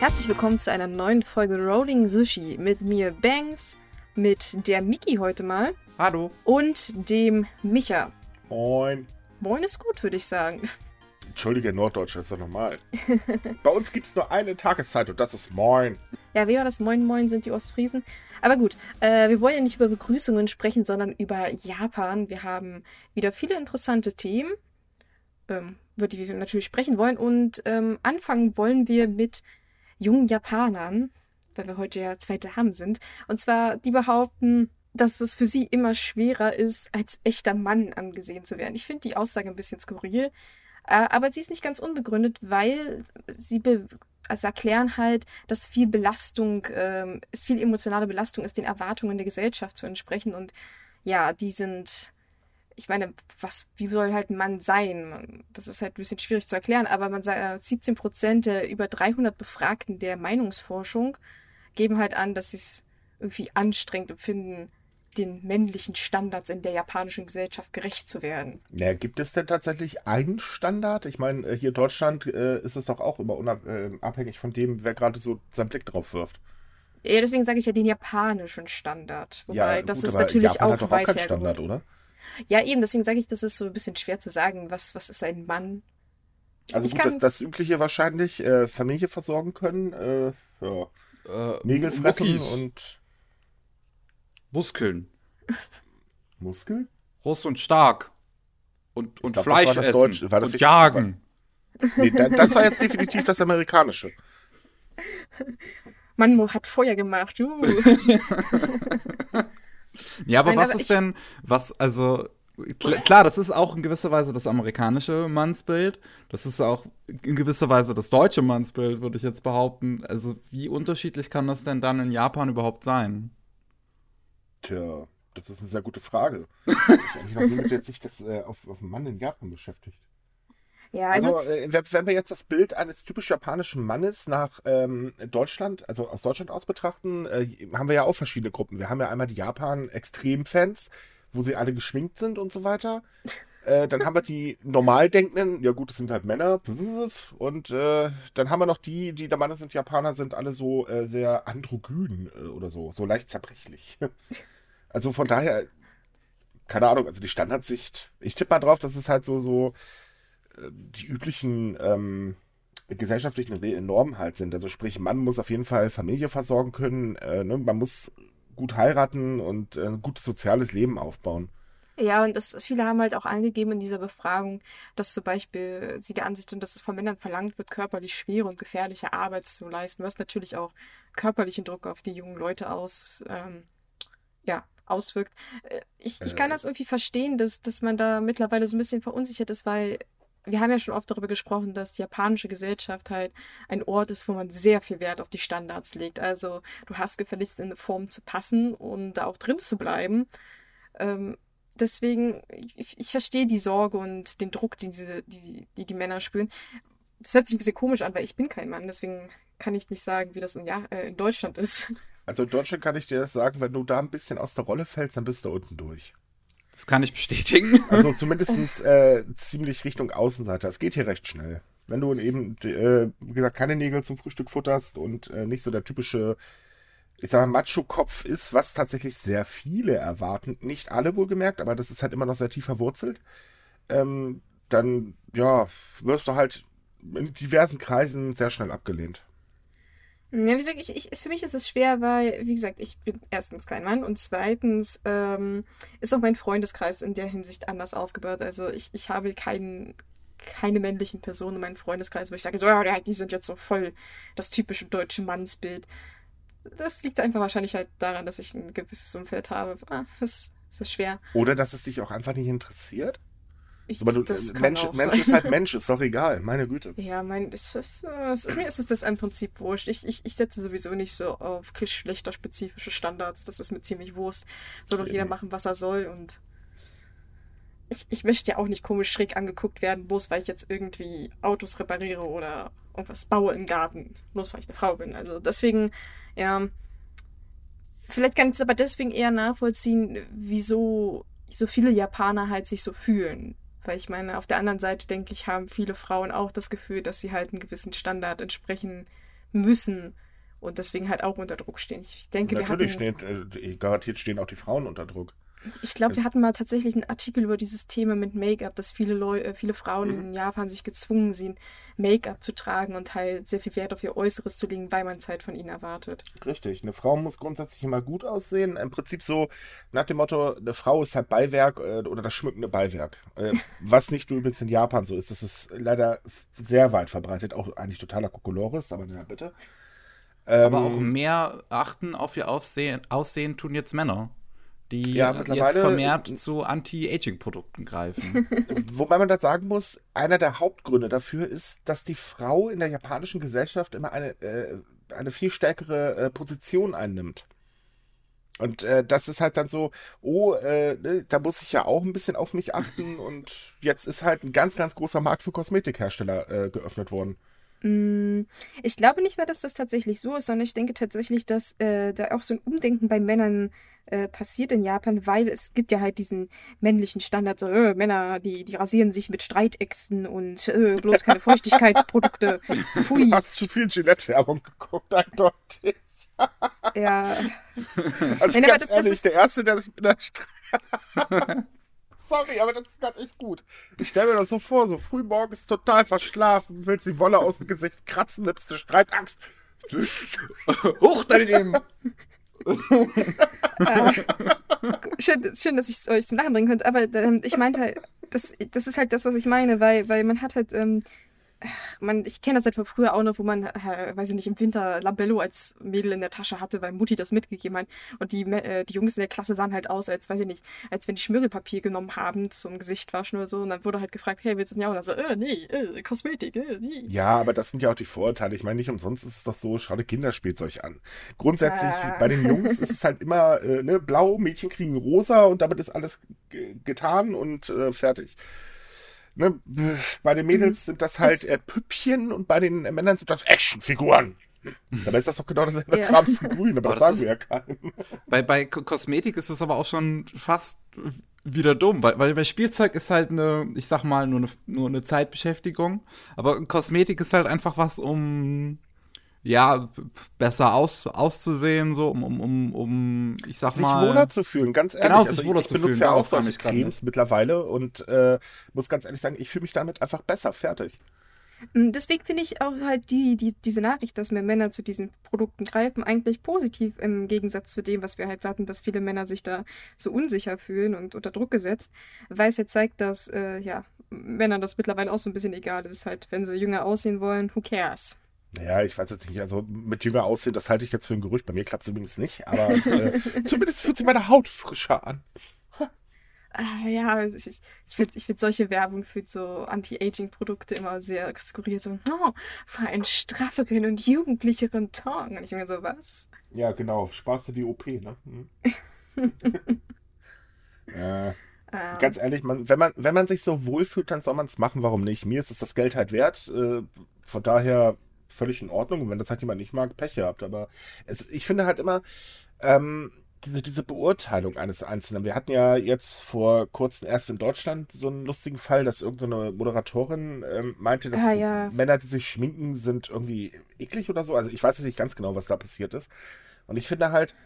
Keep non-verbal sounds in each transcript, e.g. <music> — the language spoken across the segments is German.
Herzlich willkommen zu einer neuen Folge Rolling Sushi mit mir Banks, mit der Miki heute mal Hallo. und dem Micha. Moin. Moin ist gut, würde ich sagen. Entschuldige, Norddeutsch, das ist doch normal. <laughs> Bei uns gibt es nur eine Tageszeit und das ist Moin. Ja, wie war das? Moin Moin sind die Ostfriesen. Aber gut, äh, wir wollen ja nicht über Begrüßungen sprechen, sondern über Japan. Wir haben wieder viele interessante Themen, ähm, über die wir natürlich sprechen wollen. Und ähm, anfangen wollen wir mit jungen Japanern, weil wir heute ja zwei Damen sind. Und zwar, die behaupten, dass es für sie immer schwerer ist, als echter Mann angesehen zu werden. Ich finde die Aussage ein bisschen skurril, äh, aber sie ist nicht ganz unbegründet, weil sie also erklären halt, dass viel Belastung, ähm, es viel emotionale Belastung ist, den Erwartungen der Gesellschaft zu entsprechen. Und ja, die sind, ich meine, was, wie soll halt ein Mann sein? Das ist halt ein bisschen schwierig zu erklären, aber man sagt, 17 Prozent der über 300 Befragten der Meinungsforschung geben halt an, dass sie es irgendwie anstrengend empfinden, den männlichen Standards in der japanischen Gesellschaft gerecht zu werden. Ja, gibt es denn tatsächlich einen Standard? Ich meine, äh, hier in Deutschland äh, ist es doch auch immer unabhängig äh, von dem, wer gerade so seinen Blick drauf wirft. Ja, deswegen sage ich ja den japanischen Standard. Wobei ja, das gut, ist aber natürlich Japan auch hat doch weit auch keinen hergeholt. Standard, oder? Ja, eben, deswegen sage ich, das ist so ein bisschen schwer zu sagen, was, was ist ein Mann. Also Ich gut, kann- das, das Übliche wahrscheinlich, äh, Familie versorgen können, äh, ja, Äh, Nägel fressen Muckis, und Muskeln. Muskeln? Groß und stark. Und, und glaub, das Fleisch war das essen. Deutsche. War das und nicht- jagen. Nee, da, das war jetzt definitiv das Amerikanische. <laughs> Mann hat Feuer gemacht. Uh. <laughs> <laughs> Ja, aber Nein, was aber ist denn, was, also, kl klar, das ist auch in gewisser Weise das amerikanische Mannsbild. Das ist auch in gewisser Weise das deutsche Mannsbild, würde ich jetzt behaupten. Also, wie unterschiedlich kann das denn dann in Japan überhaupt sein? Tja, das ist eine sehr gute Frage. <laughs> Ich habe mich noch nie mit jetzt nicht das, äh, auf, auf einen Mann in Japan beschäftigt. Ja, also, Also, äh, wenn- wir jetzt das Bild eines typisch japanischen Mannes nach ähm, Deutschland, also aus Deutschland aus betrachten, äh, haben wir ja auch verschiedene Gruppen. Wir haben ja einmal die Japan-Extremfans, wo sie alle geschminkt sind und so weiter. <laughs> Äh, dann haben wir die Normaldenkenden, ja gut, das sind halt Männer. Und äh, dann haben wir noch die, die der Meinung sind, Japaner sind alle so äh, sehr androgyn äh, oder so, so leicht zerbrechlich. <laughs> Also von daher, keine Ahnung, also die Standardsicht, ich tippe mal drauf, dass es halt so, so die üblichen ähm, gesellschaftlichen Normen halt sind. Also sprich, Mann muss auf jeden Fall Familie versorgen können, äh, ne? man muss gut heiraten und äh, ein gutes soziales Leben aufbauen. ja, und das, viele haben halt auch angegeben in dieser Befragung, dass zum Beispiel sie der Ansicht sind, dass es von Männern verlangt wird, körperlich schwere und gefährliche Arbeit zu leisten, was natürlich auch körperlichen Druck auf die jungen Leute aus, ähm, ja, auswirkt. Äh, Ich, ich kann Äh. das irgendwie verstehen, dass, dass man da mittlerweile so ein bisschen verunsichert ist, weil wir haben ja schon oft darüber gesprochen, dass die japanische Gesellschaft halt ein Ort ist, wo man sehr viel Wert auf die Standards legt. Also du hast gefälligst in eine Form zu passen und da auch drin zu bleiben. Ähm, deswegen, ich, ich verstehe die Sorge und den Druck, den diese, die, die die Männer spüren. Das hört sich ein bisschen komisch an, weil ich bin kein Mann, deswegen kann ich nicht sagen, wie das in, ja, äh, in Deutschland ist. Also in Deutschland kann ich dir das sagen, wenn du da ein bisschen aus der Rolle fällst, dann bist du unten durch. Das kann ich bestätigen. <laughs> Also zumindest äh, ziemlich Richtung Außenseiter. Es geht hier recht schnell. Wenn du eben, äh, wie gesagt, keine Nägel zum Frühstück futterst und äh, nicht so der typische, ich sag mal, Macho-Kopf ist, was tatsächlich sehr viele erwarten, nicht alle wohlgemerkt, aber das ist halt immer noch sehr tief verwurzelt, ähm, dann, ja, wirst du halt in diversen Kreisen sehr schnell abgelehnt. Ja, wie gesagt, ich, ich, für mich ist es schwer, weil, wie gesagt, ich bin erstens kein Mann und zweitens ähm, ist auch mein Freundeskreis in der Hinsicht anders aufgebaut. Also ich, ich habe keinen, keine männlichen Personen in meinem Freundeskreis, wo ich sage, so, ja, ja, die sind jetzt so voll das typische deutsche Mannsbild. Das liegt einfach wahrscheinlich halt daran, dass ich ein gewisses Umfeld habe. Ah, das, das ist schwer. Oder dass es dich auch einfach nicht interessiert. Ich, Aber du, kann Mensch, Mensch ist halt Mensch, ist doch egal, meine Güte. Ja, mein, es ist, äh, es ist, mir ist es das im Prinzip wurscht. Ich, ich, ich setze sowieso nicht so auf geschlechterspezifische Standards. Das ist mir ziemlich wurscht. Soll doch jeder machen, was er soll. Und ich, ich möchte ja auch nicht komisch schräg angeguckt werden, bloß weil ich jetzt irgendwie Autos repariere oder irgendwas baue im Garten. Bloß weil ich eine Frau bin. Also deswegen, ja. Vielleicht kann ich es aber deswegen eher nachvollziehen, wieso so viele Japaner halt sich so fühlen. Weil ich meine, auf der anderen Seite denke ich, haben viele Frauen auch das Gefühl, dass sie halt einen gewissen Standard entsprechen müssen und deswegen halt auch unter Druck stehen. Ich denke, Natürlich wir hatten, stehen, äh, garantiert stehen auch die Frauen unter Druck. Ich glaube, wir hatten mal tatsächlich einen Artikel über dieses Thema mit Make-up, dass viele Leu äh, viele Frauen Mhm. in Japan sich gezwungen sehen, Make-up zu tragen und halt sehr viel Wert auf ihr Äußeres zu legen, weil man es halt von ihnen erwartet. Richtig, eine Frau muss grundsätzlich immer gut aussehen. Im Prinzip so nach dem Motto, eine Frau ist halt Beiwerk äh, oder das schmückende Beiwerk. Äh, <laughs> was nicht nur übrigens in Japan so ist. Das ist leider sehr weit verbreitet. Auch eigentlich totaler Kokolores, aber na bitte. Aber Ähm, auch mehr achten auf ihr Aussehen, Aussehen tun jetzt Männer, die Ja, jetzt mittlerweile- vermehrt zu Anti-Aging-Produkten greifen. <laughs> Wobei man da sagen muss, einer der Hauptgründe dafür ist, dass die Frau in der japanischen Gesellschaft immer eine, äh, eine viel stärkere äh, Position einnimmt. Und äh, das ist halt dann so, oh, äh, ne, da muss ich ja auch ein bisschen auf mich achten. <laughs> Und jetzt ist halt ein ganz, ganz großer Markt für Kosmetikhersteller äh, geöffnet worden. Mm, Ich glaube nicht mehr, dass das tatsächlich so ist, sondern ich denke tatsächlich, dass äh, da auch so ein Umdenken bei Männern äh, passiert in Japan, weil es gibt ja halt diesen männlichen Standard, so äh, Männer, die, die rasieren sich mit Streitäxten und äh, bloß keine <laughs> Feuchtigkeitsprodukte. Pfui. <laughs> Du hast zu viel Gillette-Werbung geguckt, eindeutig. Ja, <laughs> Also Nein, ganz das- das ehrlich, ist- der Erste, der sich mit der Stre Sorry, aber das ist gerade echt gut. Ich stelle mir das so vor, so früh morgens total verschlafen, willst die Wolle aus dem Gesicht kratzen, nimmst eine Streitaxt. Hoch <laughs> schön, schön, dass ich es euch zum Lachen bringen konnte, aber ähm, ich meinte halt, das, das ist halt das, was ich meine, weil, weil man hat halt, ähm, man, ich kenne das halt von früher auch noch, wo man, äh, weiß ich nicht, im Winter Labello als Mädel in der Tasche hatte, weil Mutti das mitgegeben hat. Und die, äh, die Jungs in der Klasse sahen halt aus, als, weiß ich nicht, als wenn die Schmirgelpapier genommen haben zum Gesicht waschen oder so. Und dann wurde halt gefragt, hey, willst du es ja? Und dann so, äh, nee, äh, Kosmetik, äh, nee. Ja, aber das sind ja auch die Vorurteile. Ich meine, nicht umsonst ist es doch so, schau dir Kinderspielzeug an. Grundsätzlich, Ah. bei den Jungs ist es halt immer äh, ne, blau, Mädchen kriegen rosa und damit ist alles ge- getan und äh, fertig. Ne, bei den Mädels sind das halt äh, Püppchen und bei den äh, Männern sind das Actionfiguren. Dabei ist das doch genau dasselbe Ja. Kram in grün, aber Aber das sagen wir ja keinem. Bei, bei Kosmetik ist es aber auch schon fast wieder dumm, weil, weil bei Spielzeug ist halt eine, ich sag mal, nur eine, nur eine Zeitbeschäftigung. Aber Kosmetik ist halt einfach was, um ja, besser aus, auszusehen, so, um, um, um, um ich sag sich mal. wohler zu fühlen, ganz ehrlich. Genau, also sich ich, wohler ich zu benutze fühlen, ja auch solche ich Cremes mittlerweile und äh, muss ganz ehrlich sagen, ich fühle mich damit einfach besser, fertig. Mm, Deswegen finde ich auch halt die, die, diese Nachricht, dass mehr Männer zu diesen Produkten greifen, eigentlich positiv im Gegensatz zu dem, was wir halt hatten, dass viele Männer sich da so unsicher fühlen und unter Druck gesetzt, weil es ja zeigt, dass äh, ja, Männern das mittlerweile auch so ein bisschen egal ist. Halt, wenn sie jünger aussehen wollen, who cares? Naja, ich weiß jetzt nicht, also mit jünger aussehen, das halte ich jetzt für ein Gerücht. Bei mir klappt es übrigens nicht, aber äh, <laughs> zumindest fühlt sich meine Haut frischer an. Ah, ja, ich, ich ich finde ich find solche Werbung für so Anti-Aging-Produkte immer sehr skurril. So, oh, für einen strafferen und jugendlicheren Ton. Und ich mir so, was? Ja, genau. Sparst du die OP, ne? Hm. <laughs> äh, Ähm, ganz ehrlich, man, wenn, man, wenn man sich so wohlfühlt, dann soll man es machen. Warum nicht? Mir ist es das Geld halt wert. Äh, von daher völlig in Ordnung. Und wenn das halt jemand nicht mag, Pech gehabt. Aber es, ich finde halt immer, ähm, diese, diese Beurteilung eines Einzelnen. Wir hatten ja jetzt vor kurzem erst in Deutschland so einen lustigen Fall, dass irgendeine Moderatorin ähm, meinte, dass Ah, ja. Männer, die sich schminken, sind irgendwie eklig oder so. Also ich weiß jetzt nicht ganz genau, was da passiert ist. Und ich finde halt,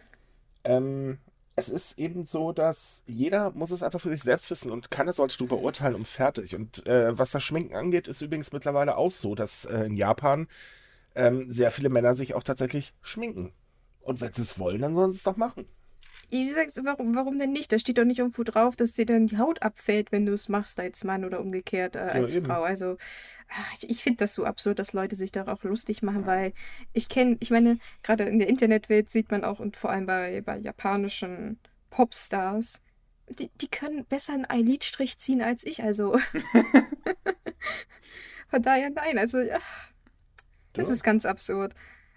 ähm, es ist eben so, dass jeder muss es einfach für sich selbst wissen und keiner sollte drüber urteilen und fertig. Und äh, was das Schminken angeht, ist übrigens mittlerweile auch so, dass äh, in Japan ähm, sehr viele Männer sich auch tatsächlich schminken. Und wenn sie es wollen, dann sollen sie es doch machen. Wie du, warum, warum denn nicht? Da steht doch nicht irgendwo drauf, dass dir dann die Haut abfällt, wenn du es machst als Mann oder umgekehrt äh, als eben. Frau. Also, ach, ich, ich finde das so absurd, dass Leute sich da auch lustig machen, weil ich kenne, ich meine, gerade in der Internetwelt sieht man auch und vor allem bei, bei japanischen Popstars, die, die können besser einen Eyelidstrich ziehen als ich. Also, <laughs> von daher nein. Also, ja, das Ja. ist ganz absurd.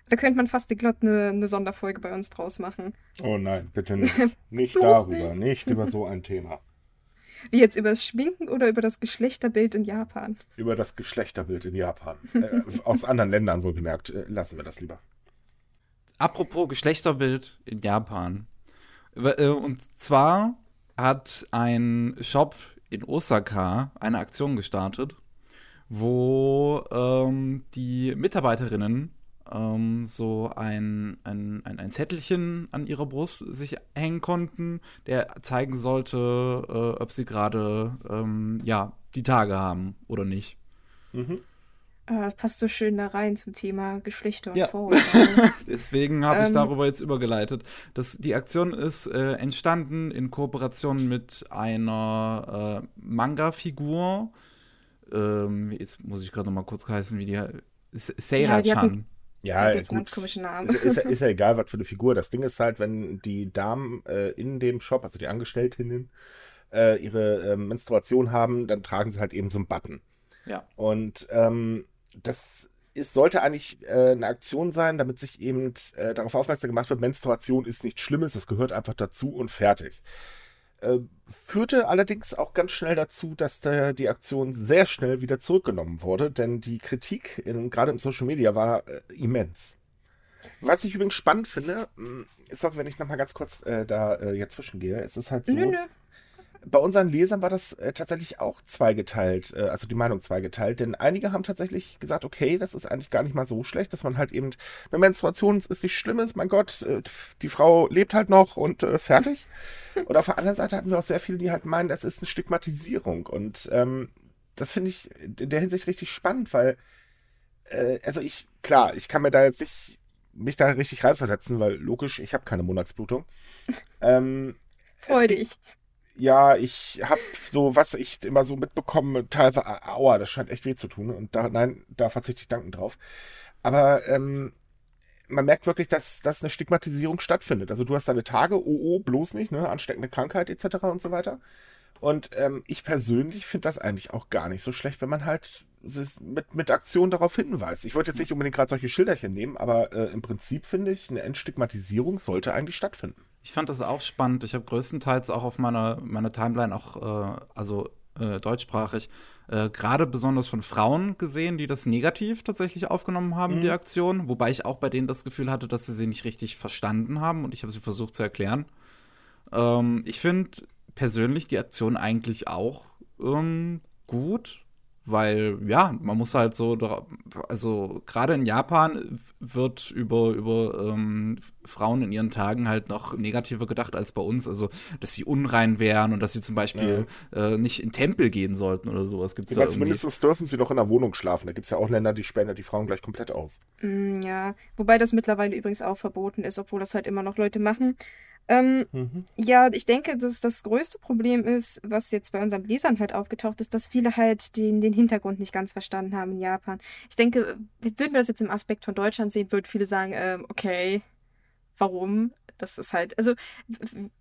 Da könnte man fast glatt eine, eine Sonderfolge bei uns draus machen. Oh nein, <laughs> bitte nicht. Nicht darüber, nicht. nicht über so ein Thema. Wie jetzt über das Schminken oder über das Geschlechterbild in Japan? Über das Geschlechterbild in Japan. Äh, <laughs> aus anderen Ländern wohlgemerkt. Äh, lassen wir das lieber. Apropos Geschlechterbild in Japan. Äh, Und zwar hat ein Shop in Osaka eine Aktion gestartet, wo ähm, die Mitarbeiterinnen ähm, so ein, ein, ein, ein, Zettelchen an ihrer Brust sich hängen konnten, der zeigen sollte, äh, ob sie gerade ähm, ja, die Tage haben oder nicht. Mhm. Oh, das passt so schön da rein zum Thema Geschlechter und ja. Vorurteile. <laughs> Deswegen habe ich ähm, darüber jetzt übergeleitet. Das, die Aktion ist äh, entstanden in Kooperation mit einer äh, Manga-Figur. Ähm, jetzt muss ich gerade noch mal kurz heißen, wie die Seira-chan. Ja, ja gut. Ist, ist, ist, ja <laughs> egal, was für eine Figur. Das Ding ist halt, wenn die Damen äh, in dem Shop, also die Angestellten, äh, ihre äh, Menstruation haben, dann tragen sie halt eben so einen Button. Ja. Und ähm, das ist, sollte eigentlich äh, eine Aktion sein, damit sich eben äh, darauf aufmerksam gemacht wird, Menstruation ist nichts Schlimmes, das gehört einfach dazu und fertig. Äh, führte allerdings auch ganz schnell dazu, dass der, die Aktion sehr schnell wieder zurückgenommen wurde, denn die Kritik, in, gerade im Social Media, war äh, immens. Was ich übrigens spannend finde, hm, ist auch, wenn ich nochmal ganz kurz äh, da äh, jetzt zwischengehe, es ist halt so, nö, nö bei unseren Lesern war das äh, tatsächlich auch zweigeteilt, äh, also die Meinung zweigeteilt, denn einige haben tatsächlich gesagt, okay, das ist eigentlich gar nicht mal so schlecht, dass man halt eben, eine Menstruation ist nicht Schlimmes, mein Gott, äh, die Frau lebt halt noch und äh, fertig. <laughs> und auf der anderen Seite hatten wir auch sehr viele, die halt meinen, das ist eine Stigmatisierung und ähm, das finde ich in der Hinsicht richtig spannend, weil, äh, also ich, klar, ich kann mir da jetzt nicht mich da richtig reinversetzen, weil logisch, ich habe keine Monatsblutung. <laughs> Ähm, Freu dich ja, ich habe so, was ich immer so mitbekomme, teilweise, aua, das scheint echt weh zu tun. Und da, nein, da verzichte ich danken drauf. Aber ähm, man merkt wirklich, dass, dass eine Stigmatisierung stattfindet. Also du hast deine Tage, oh, oh, bloß nicht, ne, ansteckende Krankheit etc. und so weiter. Und ähm, ich persönlich finde das eigentlich auch gar nicht so schlecht, wenn man halt mit, mit Aktionen darauf hinweist. Ich wollte jetzt nicht unbedingt gerade solche Schilderchen nehmen, aber äh, im Prinzip finde ich, eine Entstigmatisierung sollte eigentlich stattfinden. Ich fand das auch spannend. Ich habe größtenteils auch auf meiner, meiner Timeline auch, äh, also äh, deutschsprachig, äh, gerade besonders von Frauen gesehen, die das negativ tatsächlich aufgenommen haben, mhm. die Aktion. Wobei ich auch bei denen das Gefühl hatte, dass sie sie nicht richtig verstanden haben und ich habe sie versucht zu erklären. Ähm, ich finde persönlich die Aktion eigentlich auch ähm, gut weil ja, man muss halt so, also gerade in Japan wird über, über ähm, Frauen in ihren Tagen halt noch negativer gedacht als bei uns. Also, dass sie unrein wären und dass sie zum Beispiel ja. äh, nicht in Tempel gehen sollten oder sowas. Gibt's ja, zumindest dürfen sie doch in der Wohnung schlafen. Da gibt es ja auch Länder, die sperren die Frauen gleich komplett aus. Mm, ja, wobei das mittlerweile übrigens auch verboten ist, obwohl das halt immer noch Leute machen. Ähm, mhm. Ja, ich denke, dass das größte Problem ist, was jetzt bei unseren Lesern halt aufgetaucht ist, dass viele halt den, den Hintergrund nicht ganz verstanden haben in Japan. Ich denke, würden wir das jetzt im Aspekt von Deutschland sehen, würden viele sagen, ähm, okay, warum? Das ist halt, also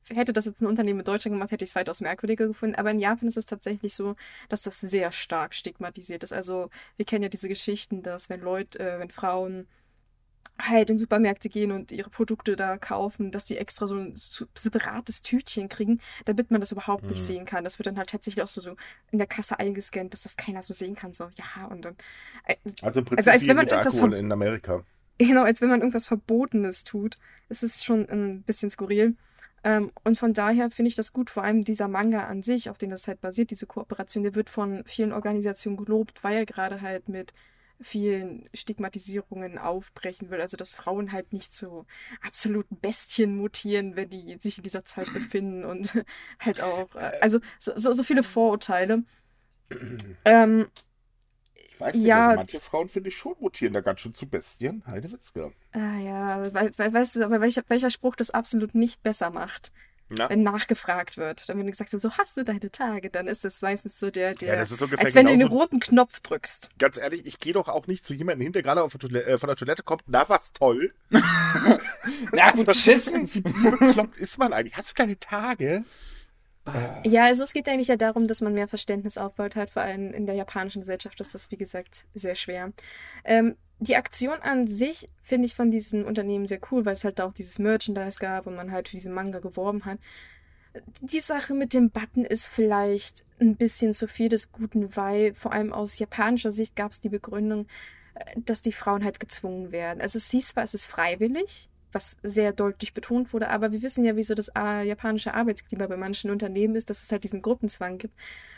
hätte das jetzt ein Unternehmen in Deutschland gemacht, hätte ich es weitaus merkwürdiger gefunden. Aber in Japan ist es tatsächlich so, dass das sehr stark stigmatisiert ist. Also wir kennen ja diese Geschichten, dass wenn Leute, äh, wenn Frauen halt in Supermärkte gehen und ihre Produkte da kaufen, dass die extra so ein separates Tütchen kriegen, damit man das überhaupt mhm. nicht sehen kann. Das wird dann halt tatsächlich auch so, so in der Kasse eingescannt, dass das keiner so sehen kann. So, ja, und dann. Äh, also im Prinzip also als wenn man etwas Alkohol in Amerika. Genau, als wenn man irgendwas Verbotenes tut. Es ist schon ein bisschen skurril. Ähm, und von daher finde ich das gut, vor allem dieser Manga an sich, auf den das halt basiert, diese Kooperation, der wird von vielen Organisationen gelobt, weil er gerade halt mit vielen Stigmatisierungen aufbrechen will. Also dass Frauen halt nicht zu absoluten Bestien mutieren, wenn die sich in dieser Zeit <laughs> befinden und <laughs> halt auch, äh, also so, so, so viele Vorurteile. <clears throat> ähm, ich weiß nicht, ja, also manche Frauen finde ich schon mutieren da ganz schön zu Bestien. Heidewitzke. Ah ja, we we weißt du, aber welcher, welcher Spruch das absolut nicht besser macht? Na? wenn nachgefragt wird. Dann wird gesagt, so hast du deine Tage, dann ist das meistens so der, der ja, das ist als wenn du den roten Knopf drückst. Ganz ehrlich, ich gehe doch auch nicht zu jemandem hin, der gerade der Toilette, äh, von der Toilette kommt, na was toll. <laughs> na gut, beschissen. Wie, wie bekloppt ist man eigentlich? Hast du deine Tage? Ja, also es geht eigentlich ja darum, dass man mehr Verständnis aufbaut hat. Vor allem in der japanischen Gesellschaft ist das, wie gesagt, sehr schwer. Ähm, die Aktion an sich finde ich von diesen Unternehmen sehr cool, weil es halt auch dieses Merchandise gab und man halt für diesen Manga geworben hat. Die Sache mit dem Button ist vielleicht ein bisschen zu viel des Guten, weil vor allem aus japanischer Sicht gab es die Begründung, äh, dass die Frauen halt gezwungen werden. Also es hieß zwar, es ist freiwillig, was sehr deutlich betont wurde. Aber wir wissen ja, wieso das äh, japanische Arbeitsklima bei manchen Unternehmen ist, dass es halt diesen Gruppenzwang gibt.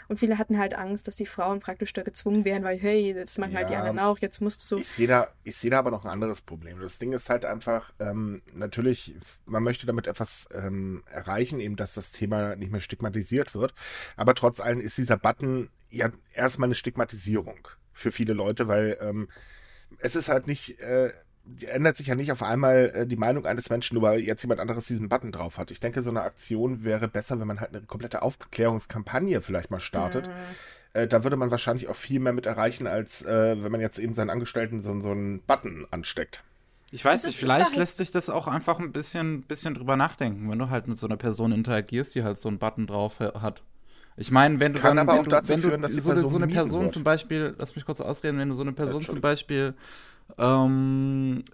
Und viele hatten halt Angst, dass die Frauen praktisch da gezwungen werden, weil, hey, das machen ja, halt die anderen auch, jetzt musst du so. Ich sehe da, ich da aber noch ein anderes Problem. Das Ding ist halt einfach, ähm, natürlich, man möchte damit etwas ähm, erreichen, eben, dass das Thema nicht mehr stigmatisiert wird. Aber trotz allem ist dieser Button ja erstmal eine Stigmatisierung für viele Leute, weil ähm, es ist halt nicht, äh, ändert sich ja nicht auf einmal äh, die Meinung eines Menschen, nur weil jetzt jemand anderes diesen Button drauf hat. Ich denke, so eine Aktion wäre besser, wenn man halt eine komplette Aufklärungskampagne vielleicht mal startet. Mhm. Äh, da würde man wahrscheinlich auch viel mehr mit erreichen, als äh, wenn man jetzt eben seinen Angestellten so, so einen Button ansteckt. Ich weiß nicht, vielleicht lässt sich das auch einfach ein bisschen, bisschen drüber nachdenken, wenn du halt mit so einer Person interagierst, die halt so einen Button drauf hat. Ich meine, wenn du Kann dann, aber wenn auch dazu wenn führen, dass du so, so eine Person wird. zum Beispiel, lass mich kurz ausreden, wenn du so eine Person zum Beispiel ähm,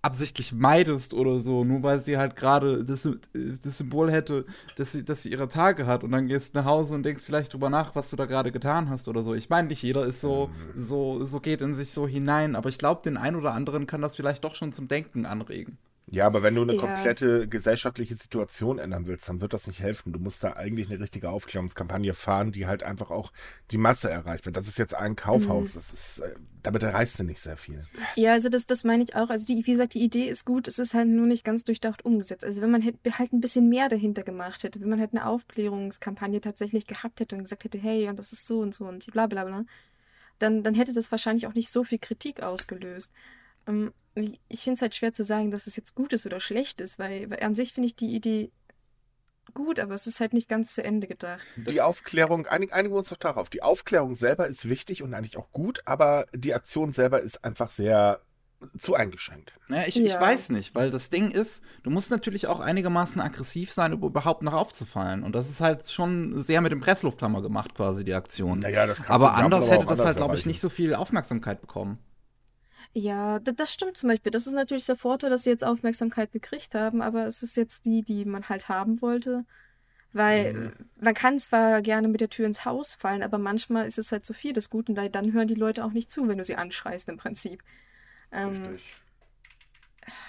absichtlich meidest oder so, nur weil sie halt gerade das, das, Symbol hätte, dass sie, dass sie ihre Tage hat und dann gehst du nach Hause und denkst vielleicht drüber nach, was du da gerade getan hast oder so. Ich meine, nicht jeder ist so, mhm. so, so geht in sich so hinein, aber ich glaube, den einen oder anderen kann das vielleicht doch schon zum Denken anregen. Ja, aber wenn du eine ja. komplette gesellschaftliche Situation ändern willst, dann wird das nicht helfen. Du musst da eigentlich eine richtige Aufklärungskampagne fahren, die halt einfach auch die Masse erreicht wird. Das ist jetzt ein Kaufhaus. Mhm. Das ist, äh, damit erreichst du nicht sehr viel. Ja, also das, das meine ich auch. Also die, wie gesagt, die Idee ist gut, es ist halt nur nicht ganz durchdacht umgesetzt. Also wenn man halt ein bisschen mehr dahinter gemacht hätte, wenn man halt eine Aufklärungskampagne tatsächlich gehabt hätte und gesagt hätte, hey, und das ist so und so und bla bla bla, dann, dann hätte das wahrscheinlich auch nicht so viel Kritik ausgelöst. Ähm, ich finde es halt schwer zu sagen, dass es jetzt gut ist oder schlecht ist, weil, weil an sich finde ich die Idee gut, aber es ist halt nicht ganz zu Ende gedacht. Die Aufklärung, einig, einigen wir uns doch darauf, die Aufklärung selber ist wichtig und eigentlich auch gut, aber die Aktion selber ist einfach sehr zu eingeschränkt. Ja, ich, ja. ich weiß nicht, weil das Ding ist, du musst natürlich auch einigermaßen aggressiv sein, um überhaupt noch aufzufallen. Und das ist halt schon sehr mit dem Presslufthammer gemacht, quasi die Aktion. Naja, das aber anders hätte das halt, glaube ich, nicht so viel Aufmerksamkeit bekommen. Ja, das stimmt zum Beispiel. Das ist natürlich der Vorteil, dass sie jetzt Aufmerksamkeit gekriegt haben, aber es ist jetzt die, die man halt haben wollte. Weil mhm. man kann zwar gerne mit der Tür ins Haus fallen, aber manchmal ist es halt so viel des Guten, weil dann hören die Leute auch nicht zu, wenn du sie anschreist im Prinzip. Ähm, Richtig.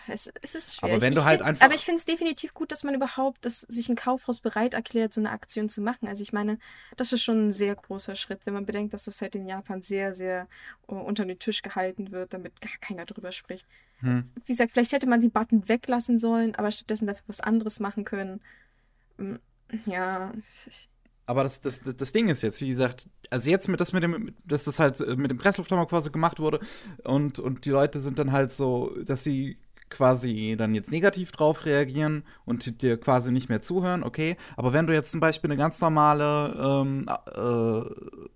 Es, es ist schwer. Aber wenn ich, du ich halt einfach. Aber ich finde es definitiv gut, dass man überhaupt, dass sich ein Kaufhaus bereit erklärt, so eine Aktion zu machen. Also ich meine, das ist schon ein sehr großer Schritt, wenn man bedenkt, dass das halt in Japan sehr, sehr uh, unter den Tisch gehalten wird, damit gar keiner drüber spricht. Hm. Wie gesagt, vielleicht hätte man die Button weglassen sollen, aber stattdessen dafür was anderes machen können. Hm, ja. Aber das, das, das Ding ist jetzt, wie gesagt, also jetzt mit das mit dem, dass das halt mit dem Presslufthammer quasi gemacht wurde und, und die Leute sind dann halt so, dass sie quasi dann jetzt negativ drauf reagieren und dir quasi nicht mehr zuhören, okay. Aber wenn du jetzt zum Beispiel eine ganz normale, ähm, äh,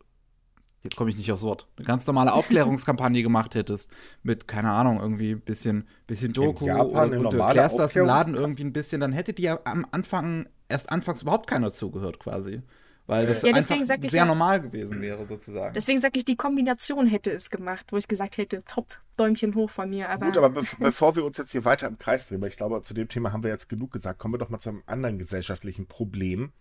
jetzt komme ich nicht aufs Wort, eine ganz normale <laughs> Aufklärungskampagne gemacht hättest, mit, keine Ahnung, irgendwie ein bisschen, bisschen Doku Japan, und, und du erklärst das im Laden irgendwie ein bisschen, dann hätte dir am Anfang, erst anfangs überhaupt keiner zugehört quasi. Weil das ja, einfach sehr ja, normal gewesen wäre, sozusagen. Deswegen sage ich, die Kombination hätte es gemacht, wo ich gesagt hätte, top, Däumchen hoch von mir. Aber Gut, aber be bevor wir uns jetzt hier weiter im Kreis drehen, weil ich glaube, zu dem Thema haben wir jetzt genug gesagt, kommen wir doch mal zu einem anderen gesellschaftlichen Problem.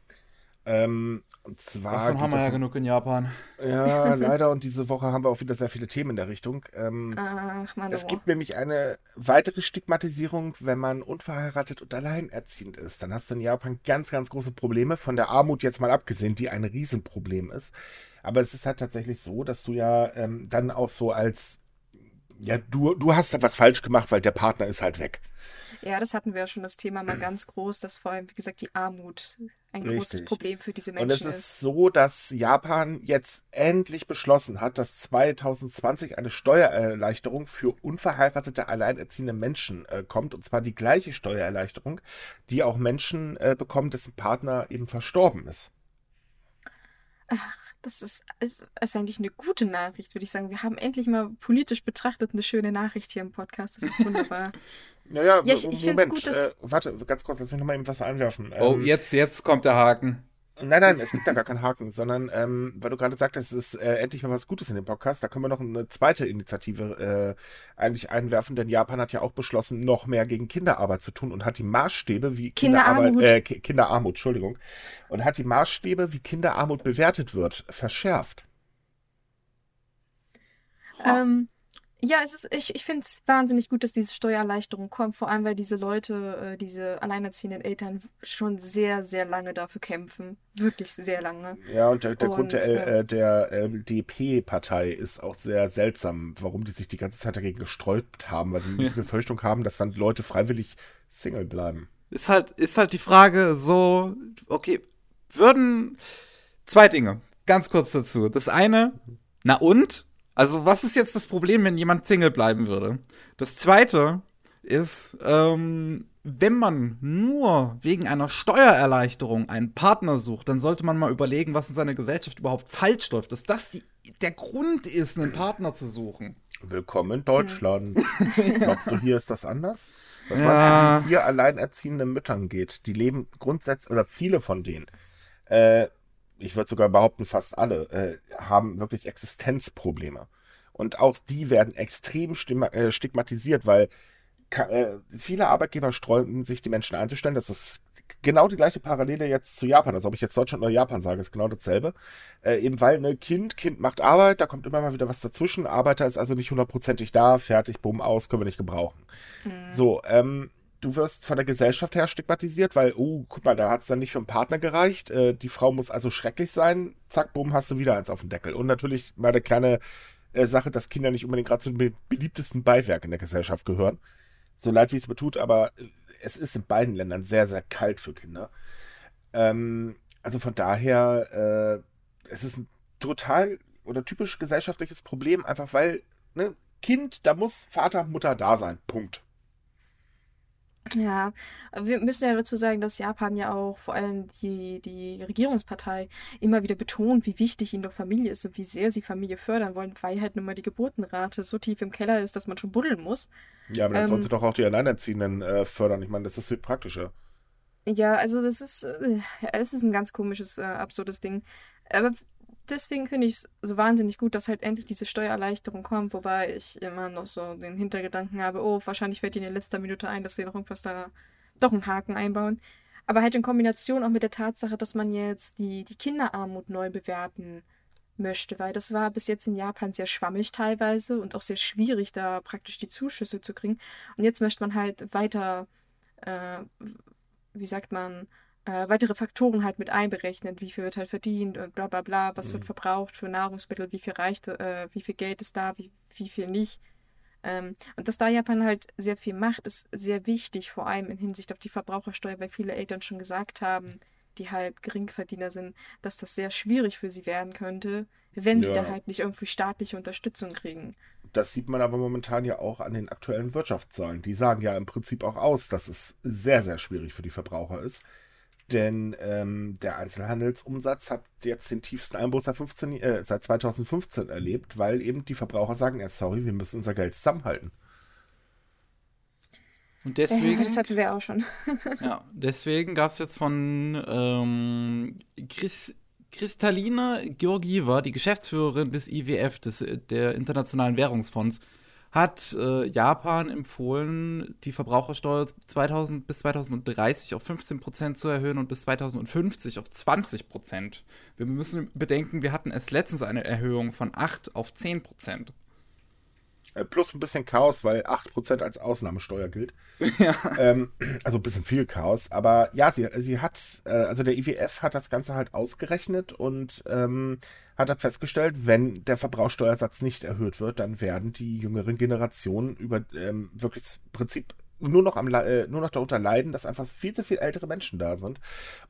Ähm, und zwar. Davon haben wir ja genug in Japan. Ja, leider. Und diese Woche haben wir auch wieder sehr viele Themen in der Richtung. Ähm, Ach, Mann, es gibt nämlich eine weitere Stigmatisierung, wenn man unverheiratet und alleinerziehend ist. Dann hast du in Japan ganz, ganz große Probleme. Von der Armut jetzt mal abgesehen, die ein Riesenproblem ist. Aber es ist halt tatsächlich so, dass du ja ähm, dann auch so als. Ja, du, du hast etwas falsch gemacht, weil der Partner ist halt weg. Ja, das hatten wir ja schon das Thema mal ganz groß, dass vor allem, wie gesagt, die Armut ein Richtig. großes Problem für diese Menschen ist. Und es ist, ist so, dass Japan jetzt endlich beschlossen hat, dass 2020 eine Steuererleichterung für unverheiratete, alleinerziehende Menschen äh, kommt. Und zwar die gleiche Steuererleichterung, die auch Menschen äh, bekommen, dessen Partner eben verstorben ist. Ach, das ist, ist, ist, eigentlich eine gute Nachricht, würde ich sagen. Wir haben endlich mal politisch betrachtet eine schöne Nachricht hier im Podcast. Das ist wunderbar. <laughs> Naja, ja, ich, ich finde es gut, dass. Äh, warte, ganz kurz, lass mich nochmal eben was einwerfen. Oh, ähm, jetzt, jetzt kommt der Haken. Nein, nein, es gibt da gar keinen Haken, sondern ähm, weil du gerade sagtest, es ist äh, endlich mal was Gutes in dem Podcast, da können wir noch eine zweite Initiative äh, eigentlich einwerfen, denn Japan hat ja auch beschlossen, noch mehr gegen Kinderarbeit zu tun und hat die Maßstäbe, wie Kinderarmut, Kinderarbeit, äh, Kinderarmut, Entschuldigung, und hat die Maßstäbe, wie Kinderarmut bewertet wird, verschärft. Ähm, Ja, es ist, ich, ich finde es wahnsinnig gut, dass diese Steuererleichterung kommt, vor allem weil diese Leute, äh, diese alleinerziehenden Eltern schon sehr, sehr lange dafür kämpfen. Wirklich sehr lange. Ja, und der, der Und, Grund der, äh, äh, der LDP-Partei ist auch sehr seltsam, warum die sich die ganze Zeit dagegen gesträubt haben, weil die die Befürchtung haben, dass dann Leute freiwillig Single bleiben. Ist halt, ist halt die Frage so, okay, würden zwei Dinge, ganz kurz dazu. Das eine, na und? Also, was ist jetzt das Problem, wenn jemand Single bleiben würde? Das zweite ist, ähm, wenn man nur wegen einer Steuererleichterung einen Partner sucht, dann sollte man mal überlegen, was in seiner Gesellschaft überhaupt falsch läuft. Dass das die, der Grund ist, einen Partner zu suchen. Willkommen in Deutschland. <laughs> Glaubst du, hier ist das anders? Was Ja. man es hier alleinerziehenden Müttern geht, die leben grundsätzlich, oder viele von denen, äh, ich würde sogar behaupten, fast alle, äh, haben wirklich Existenzprobleme. Und auch die werden extrem äh, stigmatisiert, weil äh, viele Arbeitgeber sträuben sich, die Menschen einzustellen. Das ist genau die gleiche Parallele jetzt zu Japan. Also ob ich jetzt Deutschland oder Japan sage, ist genau dasselbe. Äh, eben weil, ne, Kind, Kind macht Arbeit, da kommt immer mal wieder was dazwischen. Arbeiter ist also nicht hundertprozentig da, fertig, bumm, aus, können wir nicht gebrauchen. So, ähm, du wirst von der Gesellschaft her stigmatisiert, weil, oh, guck mal, da hat es dann nicht für einen Partner gereicht. Äh, die Frau muss also schrecklich sein. Zack, bumm, hast du wieder eins auf dem Deckel. Und natürlich mal eine kleine äh, Sache, dass Kinder nicht unbedingt gerade zu den be beliebtesten Beiwerk in der Gesellschaft gehören. So leid, wie es mir tut, aber äh, es ist in beiden Ländern sehr, sehr kalt für Kinder. Ähm, also von daher, äh, es ist ein total oder typisch gesellschaftliches Problem, einfach weil, ne, Kind, da muss Vater, Mutter da sein. Punkt. Ja, wir müssen ja dazu sagen, dass Japan ja auch vor allem die, die Regierungspartei immer wieder betont, wie wichtig ihnen doch Familie ist und wie sehr sie Familie fördern wollen, weil halt nun mal die Geburtenrate so tief im Keller ist, dass man schon buddeln muss. Ja, aber dann Ähm, sollen sie doch auch die Alleinerziehenden äh, fördern. Ich meine, das ist viel praktischer. Ja, also das ist, äh, es ist ein ganz komisches, äh, absurdes Ding. Aber deswegen finde ich es so wahnsinnig gut, dass halt endlich diese Steuererleichterung kommt, wobei ich immer noch so den Hintergedanken habe, oh, wahrscheinlich fällt ihnen in letzter Minute ein, dass sie noch irgendwas da, doch einen Haken einbauen. Aber halt in Kombination auch mit der Tatsache, dass man jetzt die, die Kinderarmut neu bewerten möchte, weil das war bis jetzt in Japan sehr schwammig teilweise und auch sehr schwierig, da praktisch die Zuschüsse zu kriegen. Und jetzt möchte man halt weiter, äh, wie sagt man, äh, weitere Faktoren halt mit einberechnen, wie viel wird halt verdient und bla bla bla, was wird Mhm. verbraucht für Nahrungsmittel, wie viel reicht, äh, wie viel Geld ist da, wie, wie viel nicht. Ähm, und dass da Japan halt sehr viel macht, ist sehr wichtig, vor allem in Hinsicht auf die Verbrauchersteuer, weil viele Eltern schon gesagt haben, die halt Geringverdiener sind, dass das sehr schwierig für sie werden könnte, wenn sie da Ja. halt nicht irgendwie staatliche Unterstützung kriegen. Das sieht man aber momentan ja auch an den aktuellen Wirtschaftszahlen. Die sagen ja im Prinzip auch aus, dass es sehr, sehr schwierig für die Verbraucher ist. Denn ähm, der Einzelhandelsumsatz hat jetzt den tiefsten Einbruch seit, 15, äh, seit 2015 erlebt, weil eben die Verbraucher sagen, ja, sorry, wir müssen unser Geld zusammenhalten. Und Ja, deswegen, das hatten wir auch schon. <laughs> ja, deswegen gab es jetzt von ähm, Chris, Kristalina Georgieva, die Geschäftsführerin des IWF, des, der Internationalen Währungsfonds, hat äh, Japan empfohlen, die Verbrauchersteuer 2000 bis 2030 auf 15% zu erhöhen und bis 2050 auf 20%. Wir müssen bedenken, wir hatten erst letztens eine Erhöhung von 8 auf 10%. Äh, plus ein bisschen Chaos, weil 8% als Ausnahmesteuer gilt. <laughs> ja. ähm, also ein bisschen viel Chaos. Aber ja, sie, sie hat, äh, also der IWF hat das Ganze halt ausgerechnet und ähm, hat dann festgestellt, wenn der Verbrauchsteuersatz nicht erhöht wird, dann werden die jüngeren Generationen über ähm, wirklich das Prinzip nur noch, am, äh, nur noch darunter leiden, dass einfach viel zu viel ältere Menschen da sind.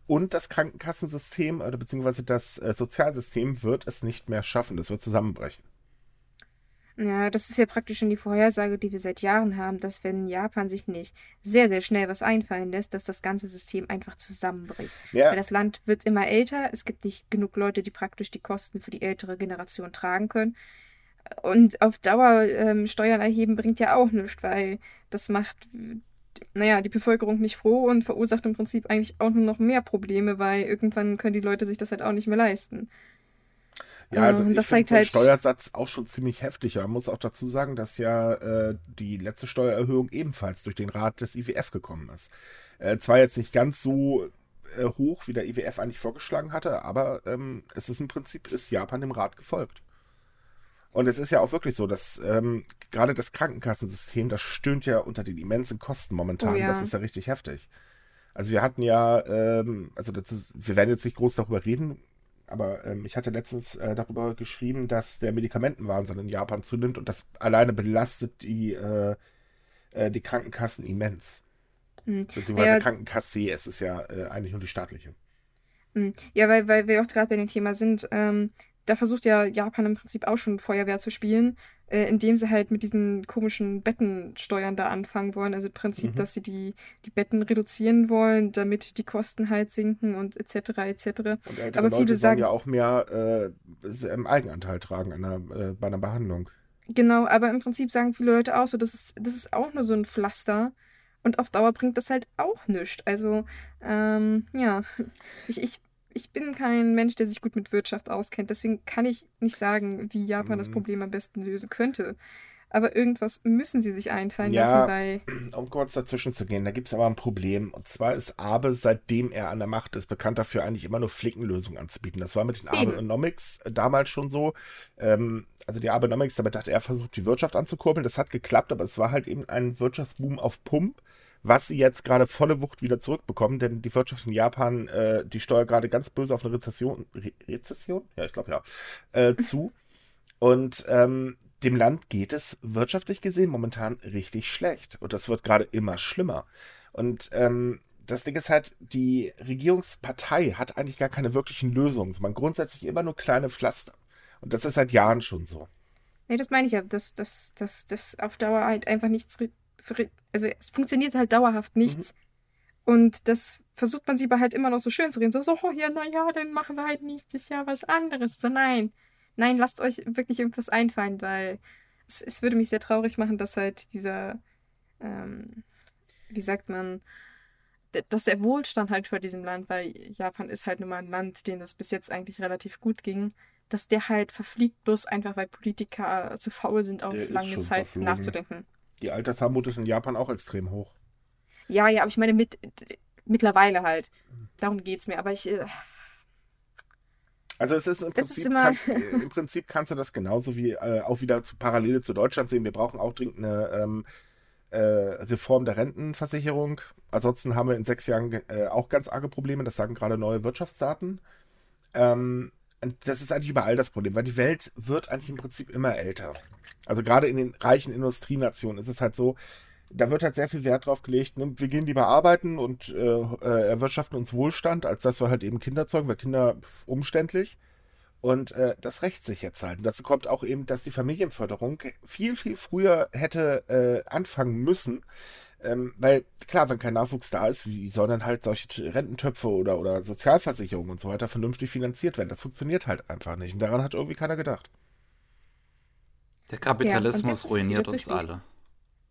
Und das Krankenkassensystem oder beziehungsweise das äh, Sozialsystem wird es nicht mehr schaffen. Das wird zusammenbrechen. Ja, das ist ja praktisch schon die Vorhersage, die wir seit Jahren haben, dass wenn Japan sich nicht sehr, sehr schnell was einfallen lässt, dass das ganze System einfach zusammenbricht. Ja, Weil das Land wird immer älter, es gibt nicht genug Leute, die praktisch die Kosten für die ältere Generation tragen können. Und auf Dauer ähm, Steuern erheben bringt ja auch nichts, weil das macht, naja, die Bevölkerung nicht froh und verursacht im Prinzip eigentlich auch nur noch mehr Probleme, weil irgendwann können die Leute sich das halt auch nicht mehr leisten. Ja, also Ähm, das zeigt halt- Steuersatz auch schon ziemlich heftig. Man muss auch dazu sagen, dass ja äh, die letzte Steuererhöhung ebenfalls durch den Rat des IWF gekommen ist. Äh, zwar jetzt nicht ganz so äh, hoch, wie der IWF eigentlich vorgeschlagen hatte, aber ähm, es ist im Prinzip, ist Japan dem Rat gefolgt. Und es ist ja auch wirklich so, dass ähm, gerade das Krankenkassensystem, das stöhnt ja unter den immensen Kosten momentan. Oh ja. Das ist ja richtig heftig. Also wir hatten ja, ähm, also das ist, wir werden jetzt nicht groß darüber reden, aber ähm, ich hatte letztens äh, darüber geschrieben, dass der Medikamentenwahnsinn in Japan zunimmt und das alleine belastet die, äh, äh, die Krankenkassen immens. Hm. Beziehungsweise Ja. Krankenkasse, es ist ja äh, eigentlich nur die staatliche. Hm. Ja, weil, weil wir auch gerade bei dem Thema sind, ähm, da versucht ja Japan im Prinzip auch schon Feuerwehr zu spielen, äh, indem sie halt mit diesen komischen Bettensteuern da anfangen wollen. Also im Prinzip, Mhm. dass sie die, die Betten reduzieren wollen, damit die Kosten halt sinken und etc. etc. Und ältere Aber Leute viele sagen- ja auch mehr äh, im Eigenanteil tragen einer, äh, bei einer Behandlung. Genau, aber im Prinzip sagen viele Leute auch so, das ist, das ist auch nur so ein Pflaster. Und auf Dauer bringt das halt auch nichts. Also, ähm, ja, <laughs> ich, ich, ich bin kein Mensch, der sich gut mit Wirtschaft auskennt. Deswegen kann ich nicht sagen, wie Japan das Mhm. Problem am besten lösen könnte. Aber irgendwas müssen sie sich einfallen Ja. lassen, weil, <clears throat> Um kurz dazwischen zu gehen, da gibt es aber ein Problem. Und zwar ist Abe, seitdem er an der Macht ist, bekannt dafür, eigentlich immer nur Flickenlösungen anzubieten. Das war mit den. Abenomics äh, damals schon so. Ähm, also die Abenomics, damit hat er versucht, die Wirtschaft anzukurbeln. Das hat geklappt, aber es war halt eben ein Wirtschaftsboom auf Pump, was sie jetzt gerade volle Wucht wieder zurückbekommen, denn die Wirtschaft in Japan, äh, die steuert gerade ganz böse auf eine Rezession, Re Rezession? Ja, ich glaube ja, äh, <laughs> zu. Und ähm, dem Land geht es wirtschaftlich gesehen momentan richtig schlecht. Und das wird gerade immer schlimmer. Und ähm, das Ding ist halt, die Regierungspartei hat eigentlich gar keine wirklichen Lösungen, sondern grundsätzlich immer nur kleine Pflaster. Und das ist seit Jahren schon so. nee, das meine ich ja, dass dass dass auf Dauer halt einfach nichts, also es funktioniert halt dauerhaft nichts. Und das versucht man sie aber halt immer noch so schön zu reden. So, so, oh ja, naja, dann machen wir halt nächstes Jahr was anderes. So, nein. Nein, lasst euch wirklich irgendwas einfallen, weil es, es würde mich sehr traurig machen, dass halt dieser, ähm, wie sagt man, dass der Wohlstand halt vor diesem Land, weil Japan ist halt nun mal ein Land, dem das bis jetzt eigentlich relativ gut ging, dass der halt verfliegt, bloß einfach, weil Politiker zu faul sind, auf Der lange Zeit verflogen. nachzudenken. Die Altersarmut ist in Japan auch extrem hoch. Ja, ja, aber ich meine mit mittlerweile halt. Darum geht's mir. Aber ich, äh, Also es ist im Das ist Prinzip, immer- kannst, <laughs> äh, im Prinzip kannst du das genauso wie äh, auch wieder zu Parallele zu Deutschland sehen. Wir brauchen auch dringend eine ähm, äh, Reform der Rentenversicherung. Ansonsten haben wir in sechs Jahren äh, auch ganz arge Probleme. Das sagen gerade neue Wirtschaftsdaten. Ähm, das ist eigentlich überall das Problem, weil die Welt wird eigentlich im Prinzip immer älter. Also gerade in den reichen Industrienationen ist es halt so, da wird halt sehr viel Wert drauf gelegt, ne? wir gehen lieber arbeiten und äh, äh, erwirtschaften uns Wohlstand, als dass wir halt eben Kinder zeugen, weil Kinder umständlich. Und äh, das rächt sich jetzt halt. Und dazu kommt auch eben, dass die Familienförderung viel, viel früher hätte äh, anfangen müssen. Ähm, weil, klar, wenn kein Nachwuchs da ist, wie sollen dann halt solche Rententöpfe oder, oder Sozialversicherungen und so weiter vernünftig finanziert werden? Das funktioniert halt einfach nicht. Und daran hat irgendwie keiner gedacht. Der Ja, Kapitalismus ist ruiniert uns alle.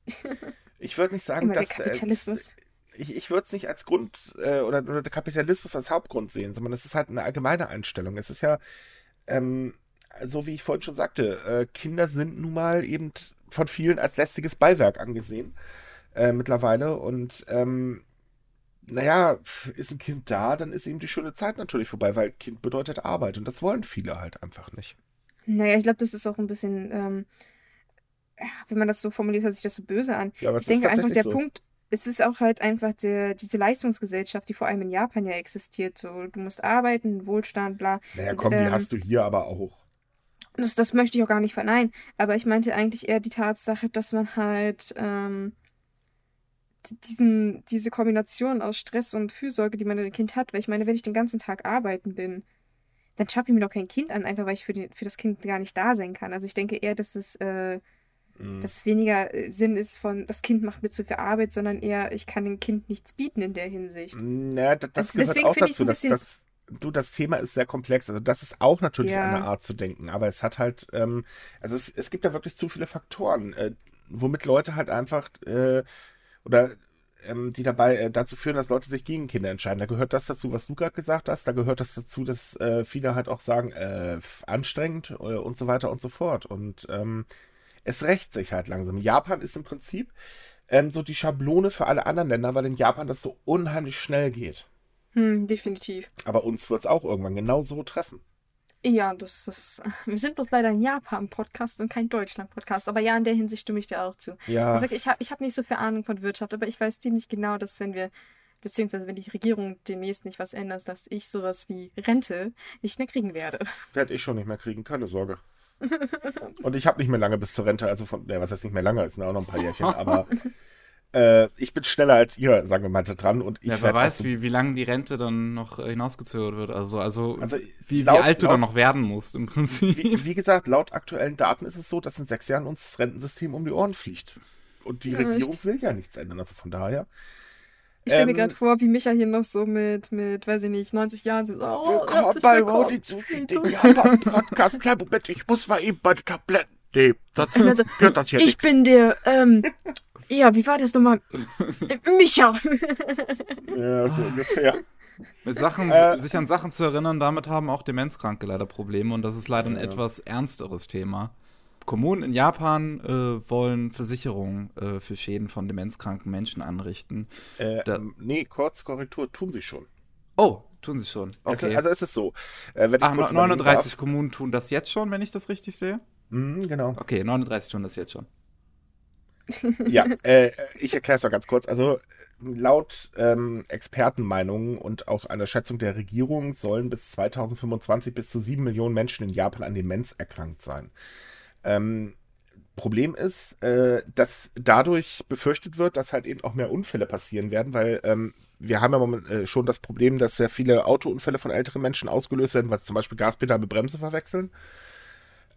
<laughs> Ich würde nicht sagen, immer der dass. äh, Kapitalismus. ich, ich würde es nicht als Grund äh, oder, oder der Kapitalismus als Hauptgrund sehen, sondern es ist halt eine allgemeine Einstellung. Es ist ja, ähm, so wie ich vorhin schon sagte, äh, Kinder sind nun mal eben von vielen als lästiges Beiwerk angesehen äh, mittlerweile. Und ähm, naja, ist ein Kind da, dann ist eben die schöne Zeit natürlich vorbei, weil Kind bedeutet Arbeit und das wollen viele halt einfach nicht. Naja, ich glaube, das ist auch ein bisschen, ähm, wenn man das so formuliert, hört sich das so böse an. Ja, Ich denke einfach, der so. Punkt, es ist auch halt einfach der, diese Leistungsgesellschaft, die vor allem in Japan ja existiert. So, du musst arbeiten, Wohlstand, bla. Naja, komm, die Ähm, hast du hier aber auch. Das, das möchte ich auch gar nicht verneinen. Aber ich meinte eigentlich eher die Tatsache, dass man halt ähm, diesen, diese Kombination aus Stress und Fürsorge, die man in dem Kind hat, weil ich meine, wenn ich den ganzen Tag arbeiten bin, dann schaffe ich mir doch kein Kind an, einfach weil ich für, die, für das Kind gar nicht da sein kann. Also ich denke eher, dass es, äh, Mhm. dass es weniger äh, Sinn ist von, das Kind macht mir zu viel Arbeit, sondern eher, ich kann dem Kind nichts bieten in der Hinsicht. Naja, das, das Also gehört deswegen auch dazu. Dass, bisschen- das, du, das Thema ist sehr komplex. Also das ist auch natürlich Ja. eine Art zu denken, aber es hat halt, ähm, also es, es gibt da wirklich zu viele Faktoren, äh, womit Leute halt einfach äh, oder ähm, die dabei äh, dazu führen, dass Leute sich gegen Kinder entscheiden. Da gehört das dazu, was du gerade gesagt hast. Da gehört das dazu, dass äh, viele halt auch sagen, äh, anstrengend äh, und so weiter und so fort. Und ähm, es rächt sich halt langsam. Japan ist im Prinzip ähm, so die Schablone für alle anderen Länder, weil in Japan das so unheimlich schnell geht. Hm, definitiv. Aber uns wird es auch irgendwann genau so treffen. Ja, das ist. <laughs> Wir sind bloß leider ein Japan-Podcast und kein Deutschland-Podcast. Aber ja, in der Hinsicht stimme ich dir auch zu. Ja. Ich, sag, ich habe ich hab nicht so viel Ahnung von Wirtschaft, aber ich weiß ziemlich genau, dass wenn wir, beziehungsweise wenn die Regierung demnächst nicht was ändert, dass ich sowas wie Rente nicht mehr kriegen werde. <laughs> Werde ich schon nicht mehr kriegen, keine Sorge. <laughs> Und ich habe nicht mehr lange bis zur Rente, also von, ja, was heißt nicht mehr lange, es sind auch noch ein paar Jährchen, aber äh, ich bin schneller als ihr, sagen wir mal, da dran und ich Ja, wer weiß, wie, wie lange die Rente dann noch äh, hinausgezögert wird. Also, also, Also, wie, wie laut- alt du laut- dann noch werden musst im Prinzip. Wie, wie gesagt, laut aktuellen Daten ist es so, dass in sechs Jahren uns das Rentensystem um die Ohren fliegt. Und die Ja, Regierung will ja nichts ändern, also von daher. Ich stelle mir Ähm, gerade vor, wie Micha hier noch so mit, mit, weiß ich nicht, 90 Jahren so, oh, Willkommen bei. Rolling Sushi, dem Japan-Podcast. Kleinen Moment, ich muss mal eben meine Tabletten nehmen. Das Und dann so, gehört das hier ich nichts. bin der, ähm, ja, wie war das nochmal? <laughs> Micha. Ja, so ungefähr. Mit Sachen, Äh, sich an Sachen zu erinnern, damit haben auch Demenzkranke leider Probleme und das ist leider ein Ja. etwas ernsteres Thema. Kommunen in Japan äh, wollen Versicherungen äh, für Schäden von demenzkranken Menschen anrichten. Äh, Da- nee, Kurzkorrektur tun sie schon. Oh, tun sie schon. Also, Okay. also es ist so. Äh, wenn ich Ach, kurz no- überlegen 39 Kommunen tun das jetzt schon, wenn ich das richtig sehe? Mhm, genau. Okay, 39 tun das jetzt schon. <laughs> Ja, äh, ich erkläre es mal ganz kurz. Also laut ähm, Expertenmeinungen und auch einer Schätzung der Regierung sollen bis 2025 bis zu sieben Millionen Menschen in Japan an Demenz erkrankt sein. Ähm, Problem ist, äh, dass dadurch befürchtet wird, dass halt eben auch mehr Unfälle passieren werden, weil ähm, wir haben ja moment, äh, schon das Problem, dass sehr viele Autounfälle von älteren Menschen ausgelöst werden, weil sie zum Beispiel Gaspedal mit Bremse verwechseln.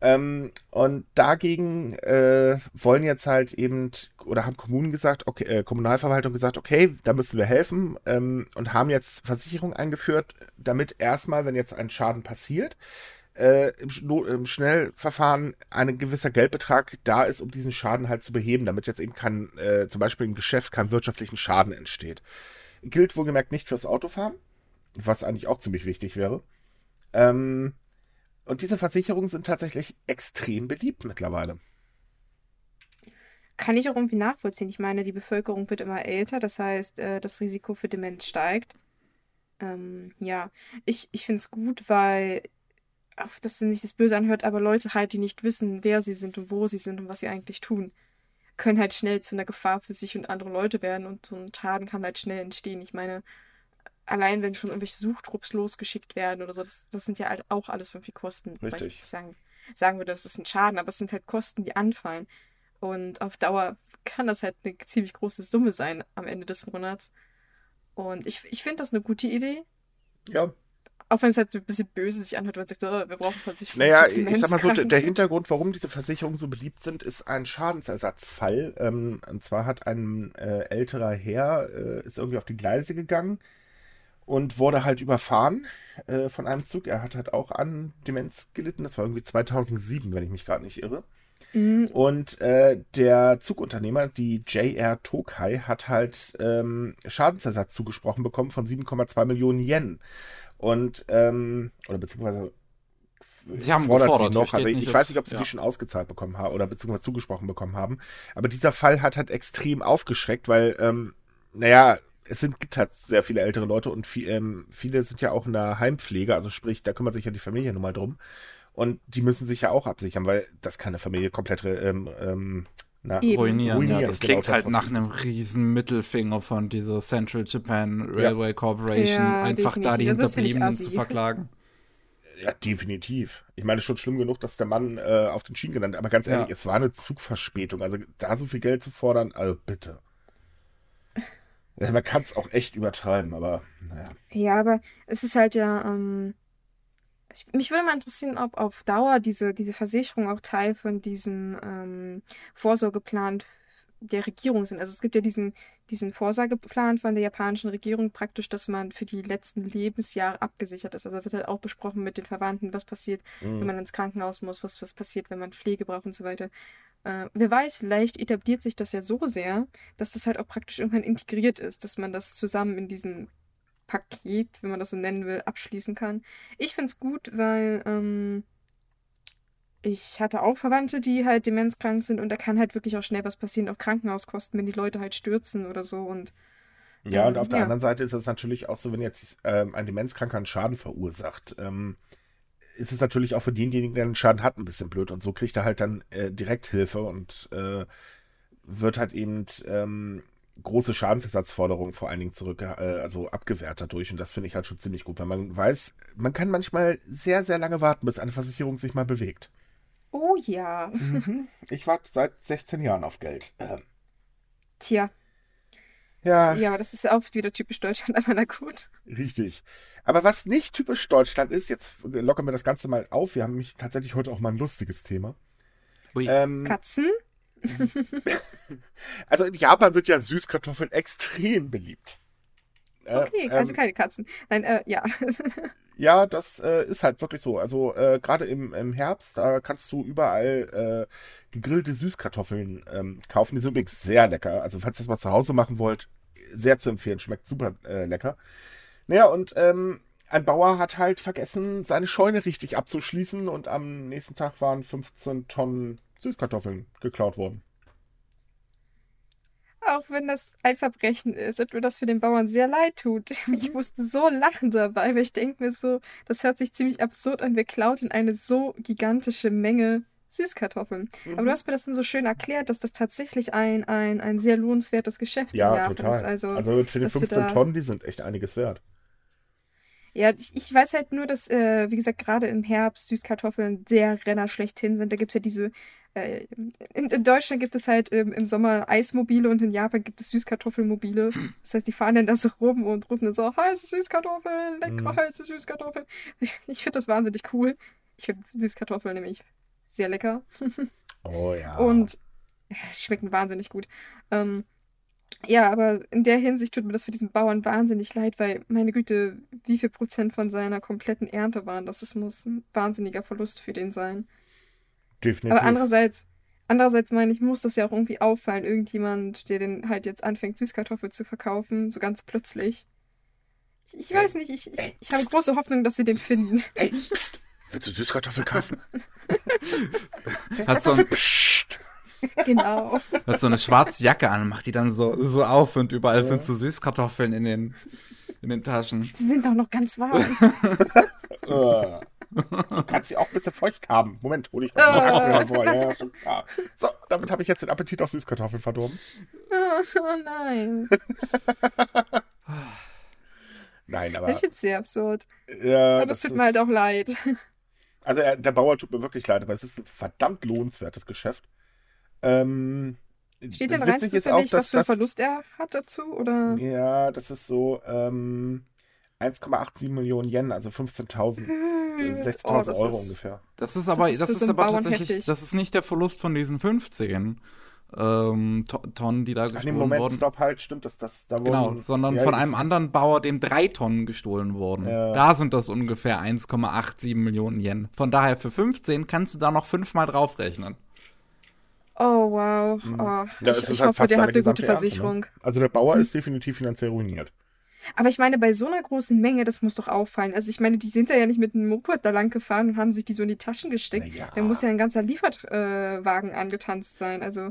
Ähm, und dagegen äh, wollen jetzt halt eben, oder haben Kommunen gesagt, okay, äh, Kommunalverwaltung gesagt, okay, da müssen wir helfen ähm, und haben jetzt Versicherungen eingeführt, damit erstmal, wenn jetzt ein Schaden passiert, äh, im, im Schnellverfahren ein gewisser Geldbetrag da ist, um diesen Schaden halt zu beheben, damit jetzt eben kein, äh, zum Beispiel im Geschäft kein wirtschaftlichen Schaden entsteht. Gilt wohlgemerkt nicht fürs Autofahren, was eigentlich auch ziemlich wichtig wäre. Ähm, und diese Versicherungen sind tatsächlich extrem beliebt mittlerweile. Kann ich auch irgendwie nachvollziehen. Ich meine, die Bevölkerung wird immer älter, das heißt, äh, das Risiko für Demenz steigt. Ähm, ja, ich, ich finde es gut, weil, auch dass sich das böse anhört, aber Leute halt, die nicht wissen, wer sie sind und wo sie sind und was sie eigentlich tun, können halt schnell zu einer Gefahr für sich und andere Leute werden und so ein Schaden kann halt schnell entstehen. Ich meine, allein wenn schon irgendwelche Suchtrupps losgeschickt werden oder so, das, das sind ja halt auch alles irgendwie Kosten. Ich Richtig. nicht sagen, sagen würde, das ist ein Schaden, aber es sind halt Kosten, die anfallen. Und auf Dauer kann das halt eine ziemlich große Summe sein am Ende des Monats. Und ich, ich finde das eine gute Idee. Ja, Auch wenn es halt so ein bisschen böse sich anhört, wenn man sagt, oh, wir brauchen Versicherung. naja, ich sag mal so, der Hintergrund, warum diese Versicherungen so beliebt sind, ist ein Schadensersatzfall. Ähm, und zwar hat ein äh, älterer Herr, äh, ist irgendwie auf die Gleise gegangen und wurde halt überfahren äh, von einem Zug. Er hat halt auch an Demenz gelitten. Das war irgendwie 2007, wenn ich mich gerade nicht irre. Mhm, Und äh, der Zugunternehmer, die JR Tokai, hat halt ähm, Schadensersatz zugesprochen bekommen von 7,2 Millionen Yen. Und, ähm, oder beziehungsweise Sie haben fordert gefordert, sie noch. Also ich, nicht, ich weiß nicht, ob sie ja. die schon ausgezahlt bekommen haben oder beziehungsweise zugesprochen bekommen haben. Aber dieser Fall hat halt extrem aufgeschreckt, weil, ähm, naja, es sind, gibt halt sehr viele ältere Leute und viel, ähm, viele sind ja auch in der Heimpflege, also sprich, da kümmert sich ja die Familie nun mal drum. Und die müssen sich ja auch absichern, weil das kann eine Familie komplett ähm, ähm, na. Ruinieren. Ruinieren, ja, das genau, klingt das halt nach einem riesen Mittelfinger von dieser Central Japan Railway Corporation, Ja, einfach da die definitiv. Das finde ich Hinterbliebenen zu verklagen. Ja, definitiv. Ich meine, schon schlimm genug, dass der Mann äh, auf den Schienen genannt, aber ganz ehrlich, Ja. es war eine Zugverspätung. Also da so viel Geld zu fordern, also bitte. Man kann es auch echt übertreiben, aber naja. Ja, aber es ist halt ja, ähm, ich, mich würde mal interessieren, ob auf Dauer diese, diese Versicherung auch Teil von diesem ähm, Vorsorgeplan der Regierung sind. Also es gibt ja diesen, diesen Vorsorgeplan von der japanischen Regierung praktisch, dass man für die letzten Lebensjahre abgesichert ist. Also wird halt auch besprochen mit den Verwandten, was passiert, wenn Mhm. man ins Krankenhaus muss, was, was passiert, wenn man Pflege braucht und so weiter. Äh, wer weiß, vielleicht etabliert sich das ja so sehr, dass das halt auch praktisch irgendwann integriert ist, dass man das zusammen in diesen Paket, wenn man das so nennen will, abschließen kann. Ich finde es gut, weil ähm, ich hatte auch Verwandte, die halt demenzkrank sind und da kann halt wirklich auch schnell was passieren, auch Krankenhauskosten, wenn die Leute halt stürzen oder so und Ja, und Ähm, auf der ja. anderen Seite ist es natürlich auch so, wenn jetzt ähm, ein Demenzkranker einen Schaden verursacht. Ähm, ist es natürlich auch für denjenigen, der den Schaden hat, ein bisschen blöd. Und so kriegt er halt dann äh, direkt Hilfe und äh, wird halt eben ähm, große Schadensersatzforderungen vor allen Dingen zurück, äh, also abgewehrt dadurch. Und das finde ich halt schon ziemlich gut, weil man weiß, man kann manchmal sehr, sehr lange warten, bis eine Versicherung sich mal bewegt. Oh ja. Mhm. Ich warte seit 16 Jahren auf Geld. Ähm, Tja, ja, ja, das ist oft wieder typisch Deutschland, aber na gut. richtig. Aber was nicht typisch Deutschland ist, jetzt lockern wir das Ganze mal auf. Wir haben nämlich tatsächlich heute auch mal ein lustiges Thema. Ui. Ähm, Katzen? <laughs> also in Japan sind ja Süßkartoffeln extrem beliebt. Äh, Okay, also ähm, keine Katzen. Nein, äh, ja. <laughs> Ja, das äh, ist halt wirklich so. Also äh, gerade im, im Herbst, da kannst du überall äh, gegrillte Süßkartoffeln ähm, kaufen. Die sind übrigens sehr lecker. Also falls ihr das mal zu Hause machen wollt, sehr zu empfehlen. Schmeckt super äh, lecker. Naja, und ähm, ein Bauer hat halt vergessen, seine Scheune richtig abzuschließen und am nächsten Tag waren 15 Tonnen Süßkartoffeln geklaut worden. Auch wenn das ein Verbrechen ist und mir das für den Bauern sehr leid tut. <laughs> Ich musste so lachen dabei, weil ich denke mir so, das hört sich ziemlich absurd an. Wir klauten eine so gigantische Menge Süßkartoffeln. Aber Mhm. du hast mir das dann so schön erklärt, dass das tatsächlich ein, ein, ein sehr lohnenswertes Geschäft Ja, total. ist. Also, Also für die dass du 15 da- Tonnen, die sind echt einiges wert. Ja, ich, ich weiß halt nur, dass, äh, wie gesagt, gerade im Herbst Süßkartoffeln der Renner schlechthin sind. Da gibt es ja diese, äh, in, in Deutschland gibt es halt ähm, im Sommer Eismobile und in Japan gibt es Süßkartoffelmobile. <clears throat> Das heißt, die fahren dann da so rum und rufen dann so, heiße Süßkartoffeln, leckere Mhm. heiße Süßkartoffeln. <laughs> Ich, ich finde das wahnsinnig cool. Ich finde Süßkartoffeln nämlich sehr lecker <laughs> Oh ja. und ja, schmecken wahnsinnig gut. Ähm, ja, aber in der Hinsicht tut mir das für diesen Bauern wahnsinnig leid, weil, meine Güte, wie viel Prozent von seiner kompletten Ernte waren das? Es muss ein wahnsinniger Verlust für den sein. definitiv. Aber andererseits, andererseits meine ich, muss das ja auch irgendwie auffallen. Irgendjemand, der den halt jetzt anfängt, Süßkartoffel zu verkaufen, so ganz plötzlich. Ich, ich weiß nicht, ich, ich, ich habe große Hoffnung, dass sie den finden. Ey, pst, willst du Süßkartoffel kaufen? <laughs> Hat so, ein, Psst. Genau. hat so eine schwarze Jacke an und macht die dann so, so auf und überall sind so Süßkartoffeln in den, in den Taschen. Sie sind auch noch ganz warm. Äh. Du kannst sie auch ein bisschen feucht haben. Moment, hol ich Äh. mal Achseln vor. Ja, ja, schon klar. So, damit habe ich jetzt den Appetit auf Süßkartoffeln verdorben. Oh, oh nein. Nein, aber. Ich finde es sehr absurd. Ja, Aber es tut mir halt auch leid. Also er, der Bauer tut mir wirklich leid, aber es ist ein verdammt lohnenswertes Geschäft. Ähm, Steht denn rein ist zufällig, auch, dass was für einen das, Verlust er hat dazu? Oder? Ja, das ist so ähm, 1,87 Millionen Yen, also 15.000, äh, 16.000 Oh, das Euro ist- ungefähr. Das ist aber, ist das ist, so einen aber tatsächlich, heftig. das ist nicht der Verlust von diesen 50 ähm, To- Tonnen, die da Ach, gestohlen Moment, wurden. stopp, halt, stimmt, das, das, da Genau, wurden, sondern ja, von einem anderen Bauer, dem drei Tonnen gestohlen wurden. Ja. Da sind das ungefähr 1,87 Millionen Yen. Von daher für 15 kannst du da noch fünfmal draufrechnen. Oh, wow. Oh, Mhm. Ja, ich es ist ich halt hoffe, der hat eine gute gesamte Ernte, Versicherung. Ne? Also der Bauer ist definitiv finanziell ruiniert. Aber ich meine, bei so einer großen Menge, das muss doch auffallen. Also ich meine, die sind ja nicht mit einem Moped da lang gefahren und haben sich die so in die Taschen gesteckt. Na ja. Da muss ja ein ganzer Lieferwagen angetanzt sein. Also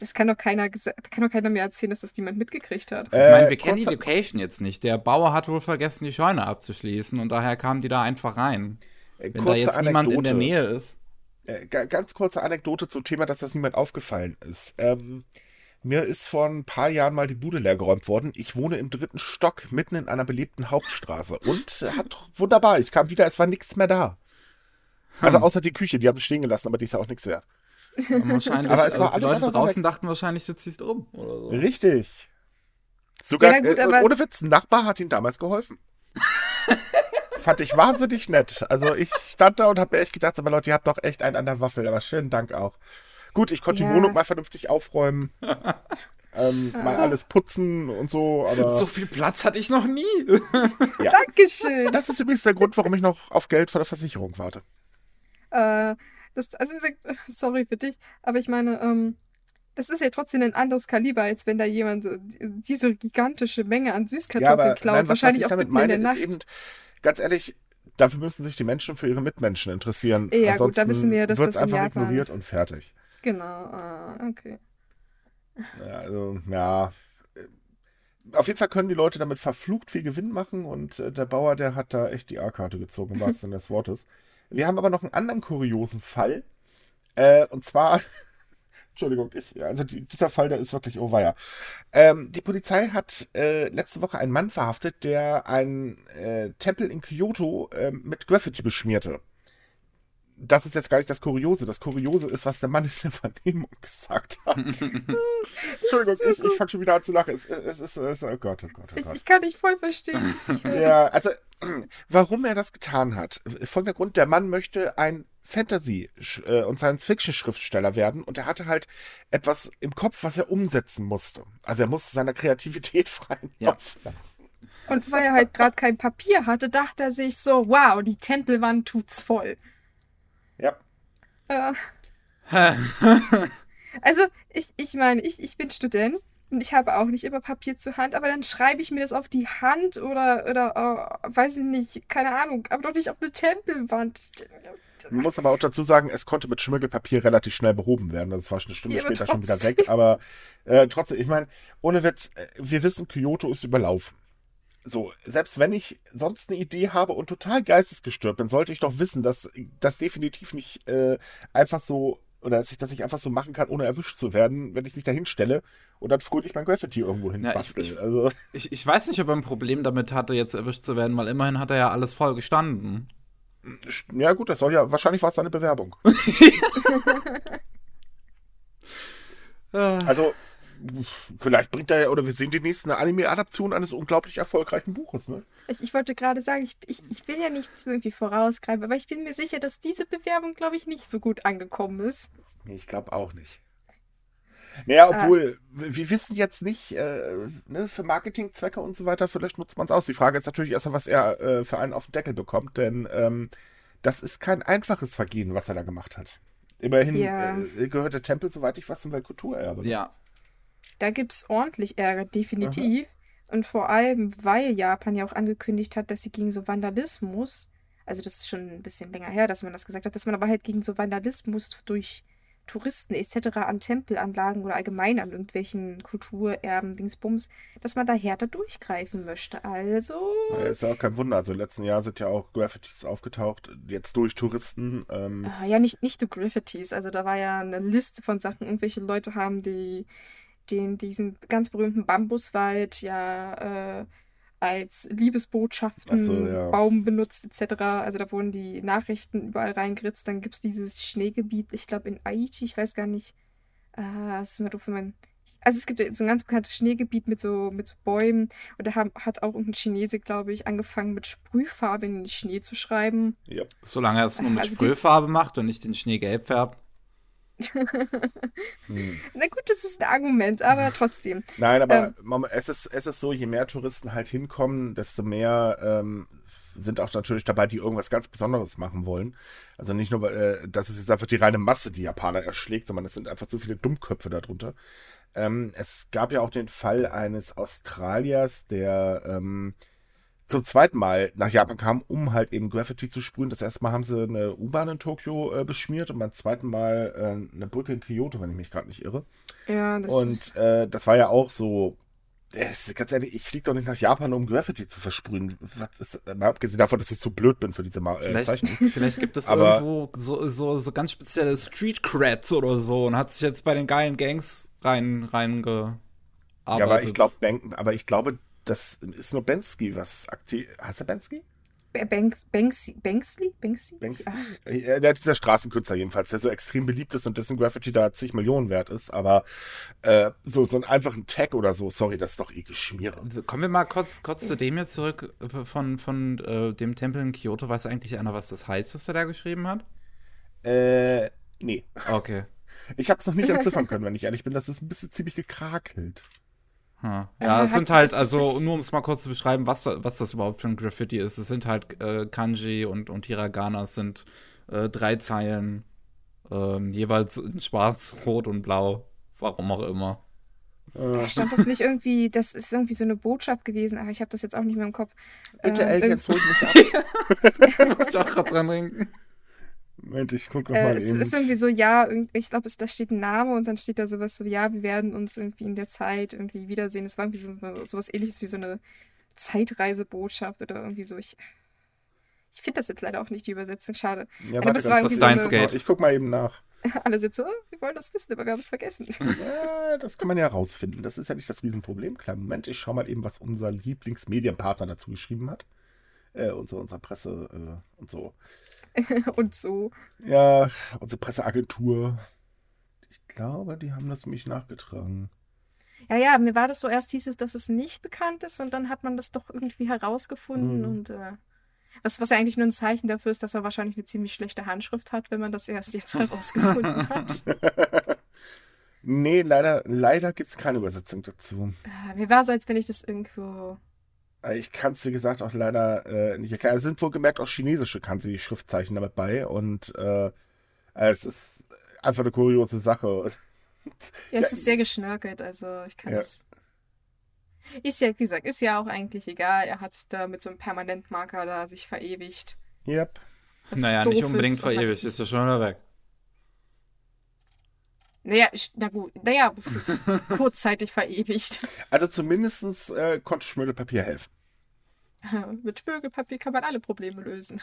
das- kann doch keiner, kann doch keiner mehr erzählen, dass das jemand mitgekriegt hat. Ich meine, wir Äh, kennen die Location jetzt nicht. Der Bauer hat wohl vergessen, die Scheune abzuschließen und daher kamen die da einfach rein. äh, Wenn da jetzt niemand in der Nähe ist. Äh, ga- ganz kurze Anekdote zum Thema, dass das niemand aufgefallen ist. Ähm, mir ist vor ein paar Jahren mal die Bude leergeräumt worden. Ich wohne im dritten Stock, mitten in einer belebten Hauptstraße. Und äh, hat wunderbar, ich kam wieder, es war nichts mehr da. Also außer die Küche, die haben sie stehen gelassen, aber die ist ja auch nichts wert. Wahrscheinlich, <laughs> Aber es war also die alles Leute draußen dachten wahrscheinlich, du ziehst um oder so. Richtig. Sogar, Ja, gut, äh, ohne Witz, ein Nachbar hat ihm damals geholfen. <laughs> Fand ich wahnsinnig nett. Also ich stand da und habe mir echt gedacht, aber Leute, ihr habt doch echt einen an der Waffel. Aber schönen Dank auch. Gut, ich konnte Ja. die Wohnung mal vernünftig aufräumen. <laughs> ähm, mal alles putzen und so, aber So viel Platz hatte ich noch nie. <laughs> Dankeschön. das ist übrigens der Grund, warum ich noch auf Geld von der Versicherung warte. Äh, das, also wie gesagt, <laughs> sorry für dich, aber ich meine, ähm, das ist ja trotzdem ein anderes Kaliber, als wenn da jemand so diese gigantische Menge an Ja, Süßkartoffeln aber klaut, nein, was, was wahrscheinlich ich auch damit mitten in meine, der ist Nacht. eben, ganz ehrlich, dafür müssen sich die Menschen für ihre Mitmenschen interessieren. Ja, gut, da Ansonsten wissen wir, dass das in einfach Japan- ignoriert und fertig. Genau, ah, okay. Ja, also, ja. Auf jeden Fall können die Leute damit verflucht viel Gewinn machen und äh, der Bauer, der hat da echt die A-Karte gezogen, im wahrsten Sinne des Wortes. Wir haben aber noch einen anderen kuriosen Fall. Äh, und zwar, Entschuldigung, ich, also die, dieser Fall, der ist wirklich oh weia. Ähm, die Polizei hat äh, letzte Woche einen Mann verhaftet, der einen äh, Tempel in Kyoto äh, mit Graffiti beschmierte. Das ist jetzt gar nicht das Kuriose. Das Kuriose ist, was der Mann in der Vernehmung <laughs> gesagt hat. <laughs> Entschuldigung, so ich, ich fange schon wieder an zu lachen. Es, es, es, es, oh Gott, oh Gott, oh Ich, Gott. ich kann dich voll verstehen. <laughs> Ich, Ja, also, <clears throat> warum er das getan hat. Folgender Grund, der Mann möchte ein Fantasy- äh, und Science-Fiction-Schriftsteller werden und er hatte halt etwas im Kopf, was er umsetzen musste. Also er musste seiner Kreativität <laughs> freien Ja. Lauf lassen. Und weil er halt gerade kein Papier hatte, dachte er sich so, wow, die Tempelwand tut's voll. Ja. Äh, <laughs> also, ich, ich meine, ich, ich bin Student und ich habe auch nicht immer Papier zur Hand, aber dann schreibe ich mir das auf die Hand oder, oder äh, weiß ich nicht, keine Ahnung, aber doch nicht auf eine Tempelwand. Man muss aber auch dazu sagen, es konnte mit Schmirgelpapier relativ schnell behoben werden. Das war schon eine Stunde Ja, später schon wieder trotzdem. weg. Aber äh, trotzdem, ich meine, ohne Witz, äh, wir wissen, Kyoto ist überlaufen. So, selbst wenn ich sonst eine Idee habe und total geistesgestört bin, sollte ich doch wissen, dass das definitiv nicht äh, einfach so, oder dass ich das nicht einfach so machen kann, ohne erwischt zu werden, wenn ich mich da hinstelle und dann fröhlich mein Graffiti irgendwo hin Ja, ich- bastel. ich- also, <laughs> Ich, ich weiß nicht, ob er ein Problem damit hatte, jetzt erwischt zu werden, weil immerhin hat er ja alles voll gestanden. ja gut, das soll ja, wahrscheinlich war es seine Bewerbung. <laughs> Also, vielleicht bringt er ja, oder wir sehen demnächst eine Anime-Adaption eines unglaublich erfolgreichen Buches, ne? Ich, ich wollte gerade sagen, ich, ich, ich will ja nichts irgendwie vorausgreifen, aber ich bin mir sicher, dass diese Bewerbung, glaube ich, nicht so gut angekommen ist. Nee, ich glaube auch nicht. Naja, Ah. obwohl, wir wissen jetzt nicht, äh, ne, für Marketingzwecke und so weiter, vielleicht nutzt man es aus. Die Frage ist natürlich erstmal, was er äh, für einen auf den Deckel bekommt, denn ähm, das ist kein einfaches Vergehen, was er da gemacht hat. Immerhin Ja. äh, gehört der Tempel, soweit ich weiß, zum Weltkulturerbe. ja. Da gibt es ordentlich Ärger, definitiv. Und vor allem, weil Japan ja auch angekündigt hat, dass sie gegen so Vandalismus, also das ist schon ein bisschen länger her, dass man das gesagt hat, dass man aber halt gegen so Vandalismus durch Touristen etc. an Tempelanlagen oder allgemein an irgendwelchen Kulturerben, Dingsbums, dass man da härter durchgreifen möchte. Also, Ja, ist ja auch kein Wunder. Also im letzten Jahr sind ja auch Graffitis aufgetaucht, jetzt durch Touristen. Ähm, Ah, ja, nicht, nicht nur Graffitis. Also da war ja eine Liste von Sachen. Irgendwelche Leute haben die, den, diesen ganz berühmten Bambuswald ja äh, als Liebesbotschaften so, ja. Baum benutzt etc. Also da wurden die Nachrichten überall reingeritzt. Dann gibt es dieses Schneegebiet, ich glaube in Aichi, ich weiß gar nicht. Ah, das ist immer doof, wenn man. Also es gibt so ein ganz bekanntes Schneegebiet mit so, mit so Bäumen. Und da haben, hat auch irgendein Chinese, glaube ich, angefangen mit Sprühfarbe in den Schnee zu schreiben. ja. Solange er es nur mit Also die- Sprühfarbe macht und nicht den Schnee gelb färbt. Hm. Na gut, das ist ein Argument, aber trotzdem. Nein, aber Ähm. Es, ist, es ist so, je mehr Touristen halt hinkommen, desto mehr ähm, sind auch natürlich dabei, die irgendwas ganz Besonderes machen wollen. Also nicht nur, äh, dass es jetzt einfach die reine Masse die Japaner erschlägt, sondern es sind einfach so viele Dummköpfe darunter. Ähm, es gab ja auch den Fall eines Australiers, der ähm, zum zweiten Mal nach Japan kam, um halt eben Graffiti zu sprühen. Das erste Mal haben sie eine U-Bahn in Tokio äh, beschmiert und beim zweiten Mal äh, eine Brücke in Kyoto, wenn ich mich gerade nicht irre. Ja, das Und ist, äh, das war ja auch so. äh, Ganz ehrlich, ich fliege doch nicht nach Japan, um Graffiti zu versprühen. Was ist, mal abgesehen davon, dass ich zu blöd bin für diese Ma äh, Vielleicht, Zeichnung. <laughs> vielleicht gibt es Aber- irgendwo so, so, so ganz spezielle Street Creds oder so und hat sich jetzt bei den geilen Gangs rein, reingearbeitet. Ja, aber ich glaube, aber ich glaube, das ist nur Bensky, was aktiv. Heißt er Bensky? Ba- Banks, Banksy, Banksley? Banksy? Banksy? Der dieser Straßenkünstler jedenfalls, der so extrem beliebt ist und dessen Graffiti da zig Millionen wert ist. Aber äh, so, so einen einfachen Tag oder so, sorry, das ist doch eh Geschmiere. Kommen wir mal kurz, kurz zu dem jetzt zurück von, von äh, dem Tempel in Kyoto. Weiß eigentlich einer, was das heißt, was er da geschrieben hat? Äh, nee. Okay. Ich habe es noch nicht entziffern können, wenn ich ehrlich bin. Das ist ein bisschen ziemlich gekrakelt. Hm. Äh, Ja, es sind halt, also nur um es mal kurz zu beschreiben, was, was das überhaupt für ein Graffiti ist. Es sind halt äh, Kanji und, und Hiragana, es sind äh, drei Zeilen, ähm, jeweils in schwarz, rot und blau. Warum auch immer. Äh, Stand das nicht irgendwie, das ist irgendwie so eine Botschaft gewesen, aber ich habe das jetzt auch nicht mehr im Kopf. bitte, Ähm, Aliens, holt mich ab. <laughs> <laughs> Muss ich auch gerade dran denken. Moment, ich guck noch Äh, es eben. ist irgendwie so, ja, irgend- ich glaube, da steht ein Name und dann steht da sowas so, ja, wir werden uns irgendwie in der Zeit irgendwie wiedersehen. Es war irgendwie so, so sowas ähnliches wie so eine Zeitreisebotschaft oder irgendwie so. Ich, Ich finde das jetzt leider auch nicht, die Übersetzung. Schade. Ja, warte, das ganz ist. Steins Gate. Ich guck mal eben nach. <laughs> Alle sind so, oh, wir wollen das wissen, aber wir haben es vergessen. <laughs> Ja, das kann man ja rausfinden. Das ist ja nicht das Riesenproblem. Kleinen Moment, ich schau mal eben, was unser Lieblingsmedienpartner dazu geschrieben hat. Äh, unsere, unsere Presse äh, und so. <laughs> Und so. Ja, unsere Presseagentur. Ich glaube, die haben das mich nachgetragen. Ja, ja, mir war das so, erst hieß es, dass es nicht bekannt ist und dann hat man das doch irgendwie herausgefunden Mhm. und äh, was, was ja eigentlich nur ein Zeichen dafür ist, dass er wahrscheinlich eine ziemlich schlechte Handschrift hat, wenn man das erst jetzt <laughs> herausgefunden hat. <laughs> Nee, leider, leider gibt es keine Übersetzung dazu. Äh, mir war so, als wenn ich das irgendwo. Äh, Ich kann es, wie gesagt, auch leider äh, nicht erklären. Es sind wohlgemerkt auch chinesische Kanji-Schriftzeichen damit bei und äh, es ist einfach eine kuriose Sache. Ja, es Ja, ist sehr geschnörkelt, also ich kann Ja. das. Ist ja, wie gesagt, ist ja auch eigentlich egal. Er hat da mit so einem Permanentmarker da sich verewigt. Yep. was naja, nicht unbedingt verewigt, das ist ja schon wieder weg. Naja, na gut, naja, <laughs> kurzzeitig verewigt. Also zumindest äh, konnte Schmirgelpapier helfen. <laughs> Mit Spögelpapier kann man alle Probleme lösen.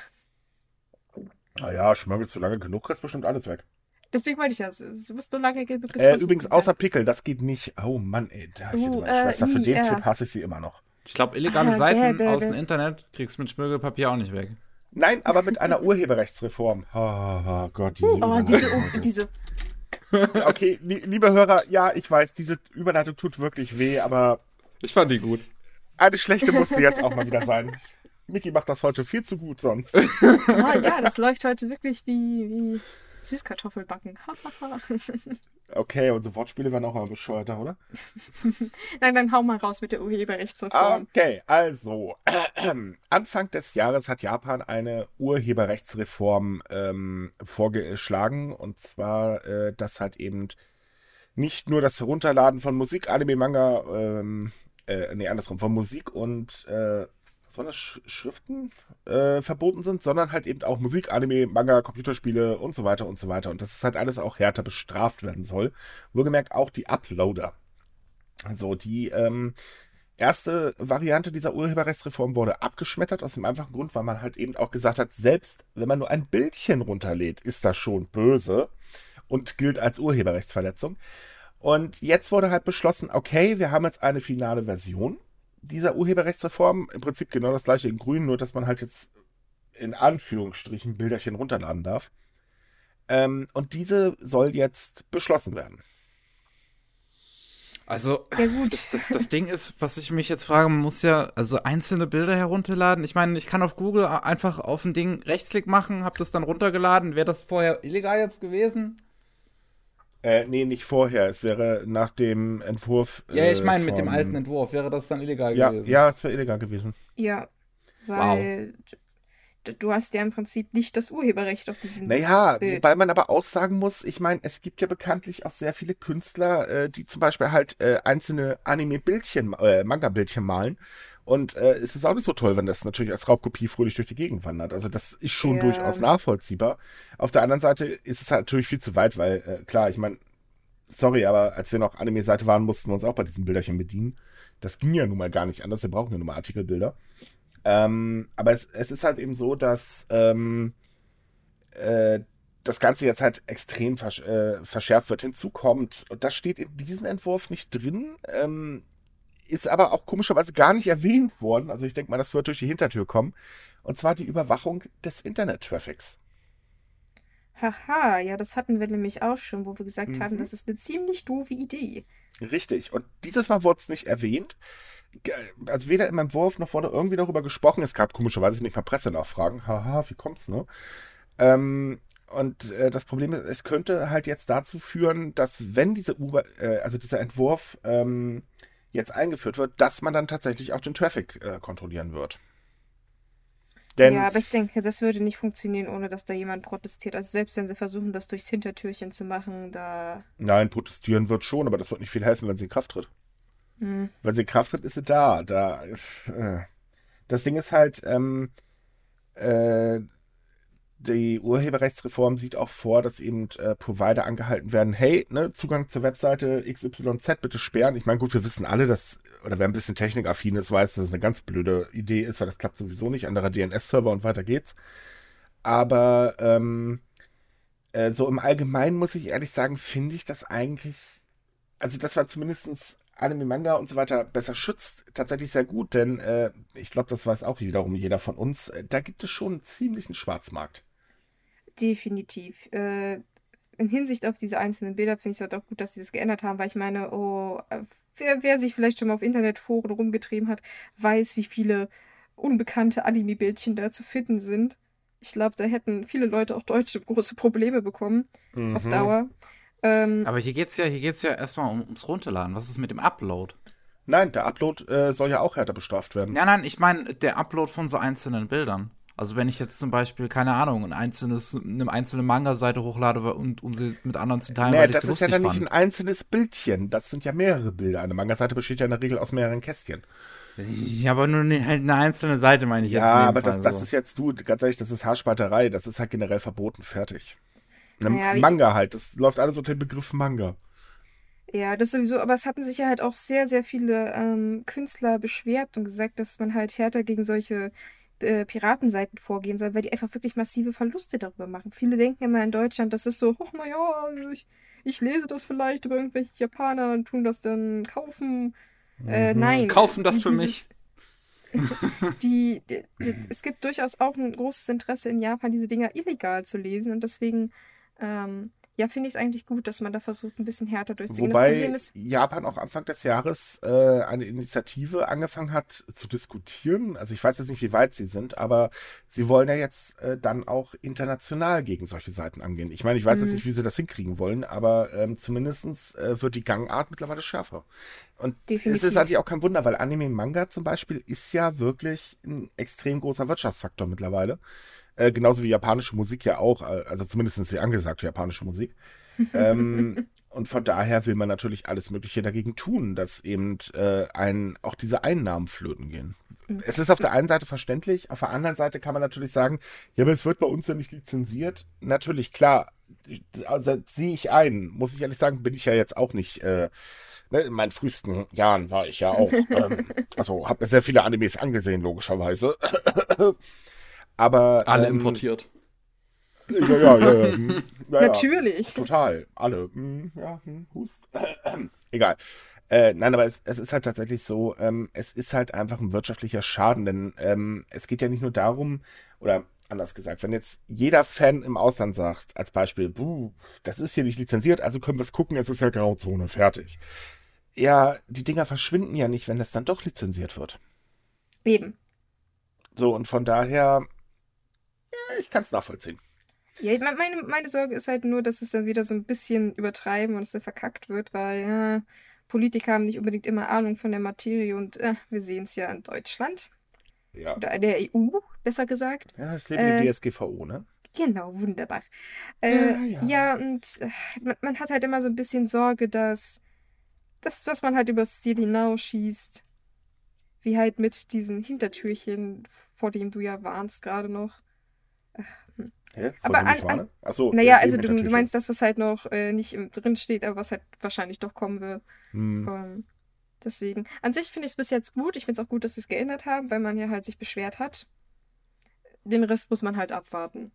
Naja, schmörgelst du lange genug, ist bestimmt alles weg. Deswegen wollte ich ja, du musst so lange genug das Äh, übrigens, außer Pickel, das geht nicht. Oh Mann, ey, da ich Uh, hätte meine äh, Schwester. Für den äh. Tipp hasse ich sie immer noch. Ich glaube, illegale Ah, Seiten bäh, bäh, aus dem Internet kriegst du mit Schmirgelpapier auch nicht weg. Nein, aber mit einer <laughs> Urheberrechtsreform. Oh, oh Gott, diese Oh, Überleitung diese, oh, diese. <laughs> Okay, li liebe Hörer, ja, ich weiß, diese Überleitung tut wirklich weh, aber Ich fand die gut. eine schlechte musste jetzt auch mal wieder sein. Miki macht das heute viel zu gut sonst. Oh <laughs> ja, das läuft heute wirklich wie, wie Süßkartoffelbacken. <laughs> Okay, unsere Wortspiele werden auch mal bescheuerter, oder? <laughs> Nein, dann hau mal raus mit der Urheberrechtsreform. Okay, also <clears throat> Anfang des Jahres hat Japan eine Urheberrechtsreform ähm, vorgeschlagen und zwar, äh, dass halt eben nicht nur das Herunterladen von Musik, Anime, Manga, ähm, äh, nee, andersrum, von Musik und äh, das, Sch Schriften äh, verboten sind, sondern halt eben auch Musik, Anime, Manga, Computerspiele und so weiter und so weiter. Und dass es halt alles auch härter bestraft werden soll. Wohlgemerkt auch die Uploader. Also die ähm, erste Variante dieser Urheberrechtsreform wurde abgeschmettert aus dem einfachen Grund, weil man halt eben auch gesagt hat, selbst wenn man nur ein Bildchen runterlädt, ist das schon böse und gilt als Urheberrechtsverletzung. Und jetzt wurde halt beschlossen, okay, wir haben jetzt eine finale Version dieser Urheberrechtsreform. Im Prinzip genau das gleiche in Grün, nur dass man halt jetzt in Anführungsstrichen Bilderchen runterladen darf. Ähm, und diese soll jetzt beschlossen werden. Also, Ja, gut. Das, das, das Ding ist, was ich mich jetzt frage, man muss ja also einzelne Bilder herunterladen. Ich meine, ich kann auf Google einfach auf ein Ding Rechtsklick machen, habe das dann runtergeladen. Wäre das vorher illegal jetzt gewesen? Äh, nee, nicht vorher. Es wäre nach dem Entwurf. Ja, ich äh, meine, mit dem von- alten Entwurf wäre das dann illegal Ja, gewesen. ja, es wäre illegal gewesen. Ja, weil d- du hast ja im Prinzip nicht das Urheberrecht auf diesen. Naja, Bild. wobei man aber auch sagen muss, ich meine, es gibt ja bekanntlich auch sehr viele Künstler, äh, die zum Beispiel halt äh, einzelne Anime-Bildchen, äh, Manga-Bildchen malen. Und äh, es ist auch nicht so toll, wenn das natürlich als Raubkopie fröhlich durch die Gegend wandert. Also das ist schon Ja. durchaus nachvollziehbar. Auf der anderen Seite ist es halt natürlich viel zu weit, weil, äh, klar, ich meine, sorry, aber als wir noch Anime-Seite waren, mussten wir uns auch bei diesen Bilderchen bedienen. Das ging ja nun mal gar nicht anders. Wir brauchen ja nun mal Artikelbilder. Ähm, aber es, es ist halt eben so, dass ähm, äh, das Ganze jetzt halt extrem versch äh, verschärft wird. Hinzu kommt, und das steht in diesem Entwurf nicht drin, ähm, ist aber auch komischerweise gar nicht erwähnt worden. Also ich denke mal, das wird durch die Hintertür kommen. Und zwar die Überwachung des Internet-Traffics. Haha, ja, das hatten wir nämlich auch schon, wo wir gesagt Mhm. haben, das ist eine ziemlich doofe Idee. Richtig. Und dieses Mal wurde es nicht erwähnt. Also weder im Entwurf noch wurde irgendwie darüber gesprochen. Es gab komischerweise nicht mal Pressenachfragen. Haha, wie kommt's, ne? Ähm, und äh, das Problem ist, es könnte halt jetzt dazu führen, dass wenn diese Uber, äh, also dieser Entwurf ähm, jetzt eingeführt wird, dass man dann tatsächlich auch den Traffic äh, kontrollieren wird. Denn ja, aber ich denke, das würde nicht funktionieren, ohne dass da jemand protestiert. Also selbst wenn sie versuchen, das durchs Hintertürchen zu machen, da. nein, protestieren wird schon, aber das wird nicht viel helfen, wenn sie in Kraft tritt. Hm. Wenn sie in Kraft tritt, ist sie da. da äh. Das Ding ist halt, ähm, äh, die Urheberrechtsreform sieht auch vor, dass eben äh, Provider angehalten werden, hey, ne, Zugang zur Webseite XYZ bitte sperren. Ich meine, gut, wir wissen alle, dass, oder wer ein bisschen technikaffin ist, weiß, dass es eine ganz blöde Idee ist, weil das klappt sowieso nicht. Anderer DNS-Server und weiter geht's. Aber ähm, äh, so im Allgemeinen muss ich ehrlich sagen, finde ich das eigentlich, also das war zumindestens Anime, Manga und so weiter besser schützt, tatsächlich sehr gut, denn äh, ich glaube, das weiß auch wiederum jeder von uns, äh, da gibt es schon einen ziemlichen Schwarzmarkt. Definitiv. Äh, in Hinsicht auf diese einzelnen Bilder finde ich es halt auch gut, dass sie das geändert haben, weil ich meine, oh, äh, wer, wer sich vielleicht schon mal auf Internetforen rumgetrieben hat, weiß, wie viele unbekannte Anime-Bildchen da zu finden sind. Ich glaube, da hätten viele Leute auch Deutsche große Probleme bekommen mhm. auf Dauer. Ähm, Aber hier geht es ja, ja erstmal um, ums Runterladen. Was ist mit dem Upload? Nein, der Upload äh, soll ja auch härter bestraft werden. Nein, nein, ich meine der Upload von so einzelnen Bildern. Also wenn ich jetzt zum Beispiel, keine Ahnung, ein einzelnes, eine einzelne Manga-Seite hochlade und um sie mit anderen zu teilen, nee, weil ich sie lustig Das ist ja dann nicht ein einzelnes Bildchen. Das sind ja mehrere Bilder. Eine Manga-Seite besteht ja in der Regel aus mehreren Kästchen. Ja, aber nur eine, halt eine einzelne Seite, meine ich ja, jetzt. Ja, aber das, das ist jetzt, du, ganz ehrlich, das ist Haarspalterei. Das ist halt generell verboten. Fertig. Naja, Manga halt. Das läuft alles unter dem Begriff Manga. Ja, das sowieso, aber es hatten sich ja halt auch sehr, sehr viele ähm, Künstler beschwert und gesagt, dass man halt härter gegen solche äh, Piratenseiten vorgehen soll, weil die einfach wirklich massive Verluste darüber machen. Viele denken immer in Deutschland, das ist so, oh naja, also ich, ich lese das vielleicht über irgendwelche Japaner und tun das dann kaufen. Äh, mhm. nein. Kaufen das für dieses, mich. <laughs> die, die, die, es gibt durchaus auch ein großes Interesse in Japan, diese Dinger illegal zu lesen und deswegen ähm, ja, finde ich es eigentlich gut, dass man da versucht, ein bisschen härter durchzugehen. Wobei ist, Japan auch Anfang des Jahres äh, eine Initiative angefangen hat zu diskutieren. Also ich weiß jetzt nicht, wie weit sie sind, aber sie wollen ja jetzt äh, dann auch international gegen solche Seiten angehen. Ich meine, ich weiß mhm. jetzt nicht, wie sie das hinkriegen wollen, aber ähm, zumindest äh, wird die Gangart mittlerweile schärfer. Und Definitiv. es ist eigentlich auch kein Wunder, weil Anime Manga zum Beispiel ist ja wirklich ein extrem großer Wirtschaftsfaktor mittlerweile. Äh, genauso wie japanische Musik ja auch, äh, also zumindest ist sie angesagt, japanische Musik. <laughs> ähm, und von daher will man natürlich alles Mögliche dagegen tun, dass eben äh, ein, auch diese Einnahmen flöten gehen. Mhm. Es ist auf der einen Seite verständlich, auf der anderen Seite kann man natürlich sagen, ja, aber es wird bei uns ja nicht lizenziert. Natürlich, klar, also sehe ich ein, muss ich ehrlich sagen, bin ich ja jetzt auch nicht. Äh, ne, in meinen frühesten Jahren war ich ja auch, <laughs> ähm, also habe mir sehr viele Animes angesehen, logischerweise. Aber. Alle ähm, importiert. Ja, ja, ja. ja, hm. <laughs> ja Natürlich. Total. Alle. Hm, ja, hm, Hust. <clears throat> Egal. Äh, nein, aber es, es, ist halt tatsächlich so, ähm, es ist halt einfach ein wirtschaftlicher Schaden, denn ähm, es geht ja nicht nur darum, oder anders gesagt, wenn jetzt jeder Fan im Ausland sagt, als Beispiel, das ist hier nicht lizenziert, also können wir es gucken, es ist ja Grauzone, fertig. Ja, die Dinger verschwinden ja nicht, wenn das dann doch lizenziert wird. Eben. So, und von daher ich kann es nachvollziehen. Ja, meine, meine Sorge ist halt nur, dass es dann wieder so ein bisschen übertreiben und es dann verkackt wird, weil ja, Politiker haben nicht unbedingt immer Ahnung von der Materie und äh, wir sehen es ja in Deutschland. Ja. Oder der EU, besser gesagt. Ja, es lebt äh, die DSGVO, ne? Genau, wunderbar. Äh, ja, ja. ja, und äh, man, man, hat halt immer so ein bisschen Sorge, dass das, was man halt übers Ziel hinausschießt, wie halt mit diesen Hintertürchen, vor dem du ja warnst gerade noch, Hä? aber an, an, Achso, naja, also du, du, meinst das, was halt noch äh, nicht drin steht, aber was halt wahrscheinlich doch kommen wird. Hm. Ähm, deswegen. An sich finde ich es bis jetzt gut. Ich finde es auch gut, dass sie es geändert haben, weil man ja halt sich beschwert hat. Den Rest muss man halt abwarten.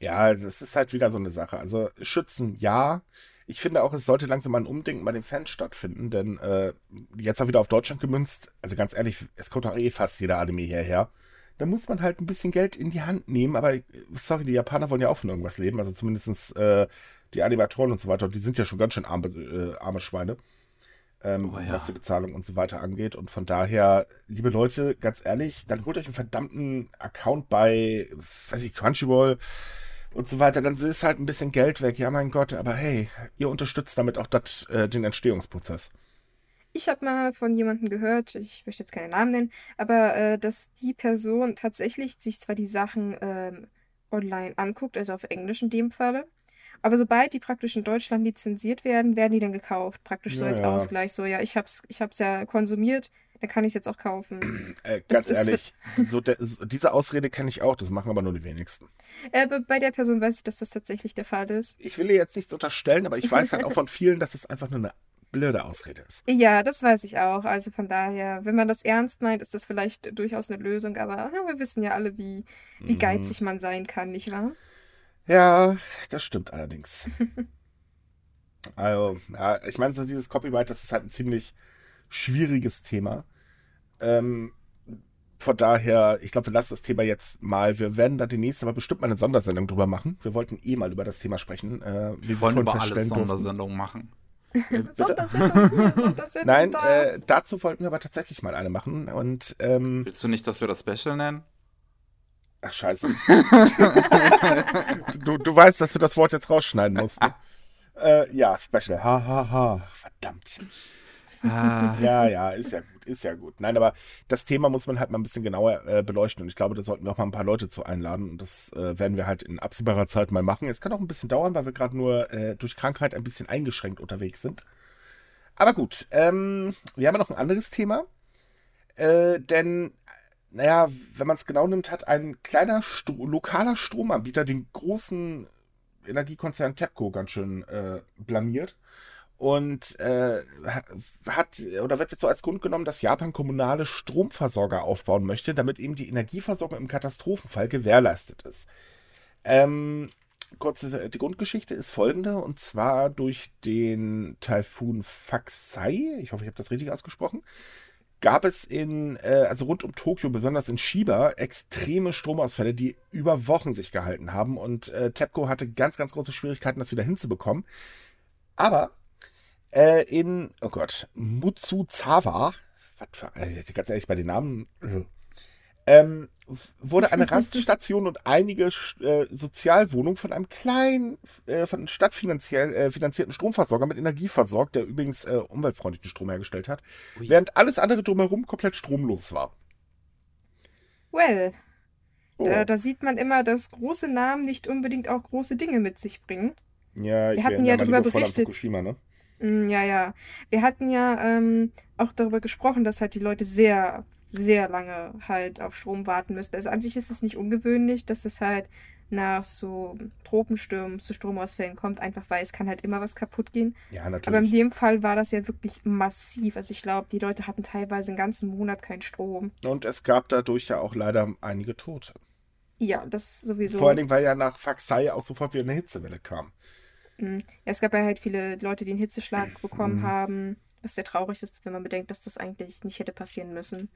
Ja, es ist halt wieder so eine Sache. Also schützen, ja. Ich finde auch, es sollte langsam mal ein Umdenken bei den Fans stattfinden, denn äh, jetzt auch wieder auf Deutschland gemünzt. Also ganz ehrlich, es kommt auch eh fast jeder Anime hierher da muss man halt ein bisschen Geld in die Hand nehmen. Aber sorry, die Japaner wollen ja auch von irgendwas leben. Also zumindest äh, die Animatoren und so weiter. Die sind ja schon ganz schön arme, äh, arme Schweine, ähm, oh, ja. was die Bezahlung und so weiter angeht. Und von daher, liebe Leute, ganz ehrlich, dann holt euch einen verdammten Account bei, weiß ich, Crunchyroll und so weiter. Dann ist halt ein bisschen Geld weg. Ja, mein Gott. Aber hey, ihr unterstützt damit auch dat, äh, den Entstehungsprozess. Ich habe mal von jemandem gehört, ich möchte jetzt keinen Namen nennen, aber äh, dass die Person tatsächlich sich zwar die Sachen ähm, online anguckt, also auf Englisch in dem Falle, aber sobald die praktisch in Deutschland lizenziert werden, werden die dann gekauft, praktisch so als ja. Ausgleich. So, ja, ich hab's, ich hab's ja konsumiert, dann kann ich es jetzt auch kaufen. <clears throat> Äh, Das ganz ist- ehrlich, so der, so diese Ausrede kenne ich auch, das machen aber nur die wenigsten. Äh, bei- bei der Person weiß ich, dass das tatsächlich der Fall ist. Ich will ihr jetzt nichts unterstellen, aber ich weiß halt auch von vielen, dass es einfach nur eine blöde Ausrede ist. Ja, das weiß ich auch. Also von daher, wenn man das ernst meint, ist das vielleicht durchaus eine Lösung, aber ja, wir wissen ja alle, wie, wie Mhm. geizig man sein kann, nicht wahr? Ja, das stimmt allerdings. <laughs> also, ja, ich meine, so dieses Copyright, das ist halt ein ziemlich schwieriges Thema. Ähm, von daher, ich glaube, wir lassen das Thema jetzt mal. Wir werden da die nächste Mal bestimmt mal eine Sondersendung drüber machen. Wir wollten eh mal über das Thema sprechen. Äh, Wir wollen über durften. Sondersendungen machen. <laughs> Hier, Sondersendung <laughs> Nein, äh, dazu wollten wir aber tatsächlich mal eine machen. Und, ähm, Willst du nicht, dass wir das Special nennen? ach, scheiße. <laughs> du, du weißt, dass du das Wort jetzt rausschneiden musst. Ne? äh, ja, Special. Ha, ha, ha. Verdammt. Ah, Ja, ja, ist ja gut, ist ja gut. Nein, aber das Thema muss man halt mal ein bisschen genauer äh, beleuchten und ich glaube, da sollten wir auch mal ein paar Leute zu einladen und das äh, werden wir halt in absehbarer Zeit mal machen. Es kann auch ein bisschen dauern, weil wir gerade nur äh, durch Krankheit ein bisschen eingeschränkt unterwegs sind. Aber gut, ähm, wir haben ja noch ein anderes Thema, äh, denn, naja, wenn man es genau nimmt, hat ein kleiner Stro lokaler Stromanbieter den großen Energiekonzern TEPCO ganz schön äh, blamiert und äh, hat oder wird jetzt so als Grund genommen, dass Japan kommunale Stromversorger aufbauen möchte, damit eben die Energieversorgung im Katastrophenfall gewährleistet ist. Ähm, kurz, die Grundgeschichte ist folgende, und zwar durch den Taifun Faxai, ich hoffe, ich habe das richtig ausgesprochen, gab es in, äh, also rund um Tokio, besonders in Shiba, extreme Stromausfälle, die über Wochen sich gehalten haben. Und äh, TEPCO hatte ganz, ganz große Schwierigkeiten, das wieder hinzubekommen. Aber äh, in, oh Gott, Mutsuzawa, was für, äh, ganz ehrlich, bei den Namen, ähm, wurde eine <laughs> Raststation und einige äh, Sozialwohnungen von einem kleinen, äh, von stadtfinanziell äh, finanzierten Stromversorger mit Energie versorgt, der übrigens äh, umweltfreundlichen Strom hergestellt hat, Ui. während alles andere drumherum komplett stromlos war. Well, Oh. da, da sieht man immer, dass große Namen nicht unbedingt auch große Dinge mit sich bringen. ja, ich hatten erinnere ja an berichtet. Fukushima, ne? Mm, Ja, ja. Wir hatten ja ähm, auch darüber gesprochen, dass halt die Leute sehr, sehr lange halt auf Strom warten müssen. Also an sich ist es nicht ungewöhnlich, dass das halt nach so Tropenstürmen zu Stromausfällen kommt, einfach weil es kann halt immer was kaputt gehen. Ja, Aber in natürlich. dem Fall war das ja wirklich massiv. Also ich glaube, die Leute hatten teilweise einen ganzen Monat keinen Strom. Und es gab dadurch ja auch leider einige Tote. Ja, das sowieso. Vor allen Dingen, weil ja nach Faxai auch sofort wieder eine Hitzewelle kam. Ja, es gab ja halt viele Leute, die einen Hitzeschlag bekommen Mhm. haben, was sehr traurig ist, wenn man bedenkt, dass das eigentlich nicht hätte passieren müssen.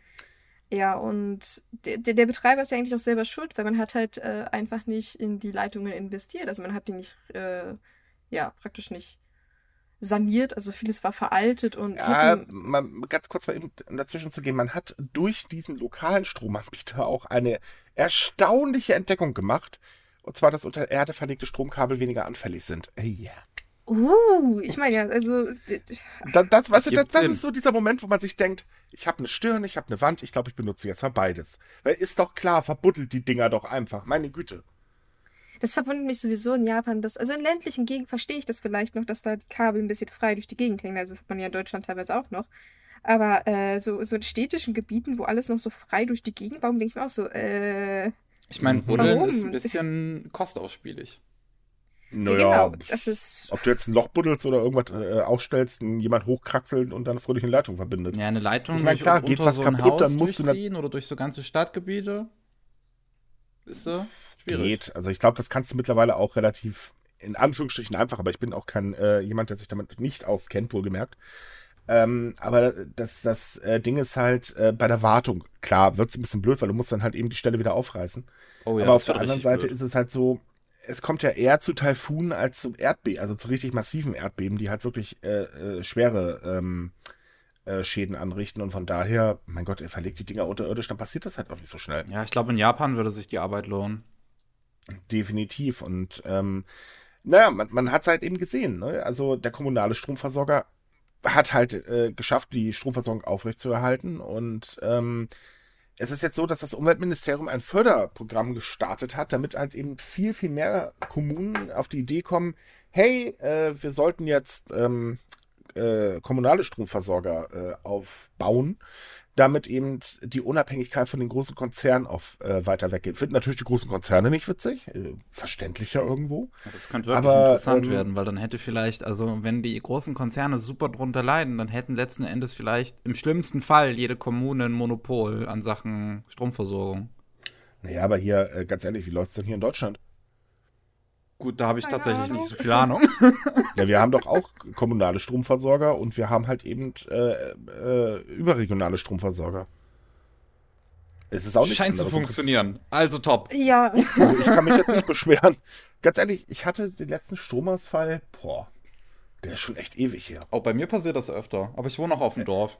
Ja, und der, der Betreiber ist ja eigentlich auch selber schuld, weil man hat halt äh, einfach nicht in die Leitungen investiert. Also man hat die nicht, äh, ja, praktisch nicht saniert. Also vieles war veraltet und Ja, hätte, mal ganz kurz mal eben dazwischen zu gehen. Man hat durch diesen lokalen Stromanbieter auch eine erstaunliche Entdeckung gemacht. Und zwar, dass unter Erde verlegte Stromkabel weniger anfällig sind. Ey, Ja. uh, ich meine ja, also Das, das, weißt du, das, das ist so dieser Moment, wo man sich denkt, ich habe eine Stirn, ich habe eine Wand, ich glaube, ich benutze jetzt mal beides. Weil ist doch klar, verbuddelt die Dinger doch einfach. Meine Güte. Das verwundert mich sowieso in Japan. Dass, also in ländlichen Gegenden verstehe ich das vielleicht noch, dass da die Kabel ein bisschen frei durch die Gegend hängen. Also das hat man ja in Deutschland teilweise auch noch. Aber äh, so, so in städtischen Gebieten, wo alles noch so frei durch die Gegend, warum denke ich mir auch so, äh, Ich meine, Mhm. Buddeln Warum? ist ein bisschen kostausspielig. ja, Naja, genau, das ist. ob du jetzt ein Loch buddelst oder irgendwas äh, ausstellst, jemand hochkraxelt und dann fröhlich eine Leitung verbindet. Ja, eine Leitung Ich mein, durch klar, geht was so kaputt, Haus dann musst du oder durch so ganze Stadtgebiete. Ist so schwierig. Geht. Also ich glaube, das kannst du mittlerweile auch relativ in Anführungsstrichen einfach, aber ich bin auch kein äh, jemand, der sich damit nicht auskennt, wohlgemerkt. Ähm, aber das, das äh, Ding ist halt äh, bei der Wartung, klar, wird es ein bisschen blöd, weil du musst dann halt eben die Stelle wieder aufreißen. Oh ja, aber auf der anderen Seite blöd. ist es halt so, es kommt ja eher zu Taifunen als zu Erdbeben, also zu richtig massiven Erdbeben, die halt wirklich äh, äh, schwere ähm, äh, Schäden anrichten. Und von daher, mein Gott, er verlegt die Dinger unterirdisch, dann passiert das halt auch nicht so schnell. Ja, ich glaube, in Japan würde sich die Arbeit lohnen. Definitiv. Und ähm, naja, man, man hat es halt eben gesehen. Ne? Also der kommunale Stromversorger hat halt äh, geschafft, die Stromversorgung aufrechtzuerhalten. Und ähm, es ist jetzt so, dass das Umweltministerium ein Förderprogramm gestartet hat, damit halt eben viel, viel mehr Kommunen auf die Idee kommen, hey, äh, wir sollten jetzt ähm, äh, kommunale Stromversorger äh, aufbauen, damit eben die Unabhängigkeit von den großen Konzernen auf äh, weiter weggeht. Finden natürlich die großen Konzerne nicht witzig, äh, verständlicher irgendwo. Das könnte wirklich Aber, interessant ähm, werden, weil dann hätte vielleicht, also wenn die großen Konzerne super drunter leiden, dann hätten letzten Endes vielleicht im schlimmsten Fall jede Kommune ein Monopol an Sachen Stromversorgung. Naja, aber hier, äh, ganz ehrlich, wie läuft es denn hier in Deutschland? Gut, da habe ich Keine tatsächlich Ahnung. nicht so viel Ahnung. <laughs> Ja, wir haben doch auch kommunale Stromversorger und wir haben halt eben äh, äh, überregionale Stromversorger. Es ist auch nicht Scheint zu funktionieren. Also top. Ja, <laughs> Also ich kann mich jetzt nicht beschweren. Ganz ehrlich, ich hatte den letzten Stromausfall, boah, der ist schon echt ewig her. Auch bei mir passiert das öfter, aber ich wohne auch auf dem Dorf.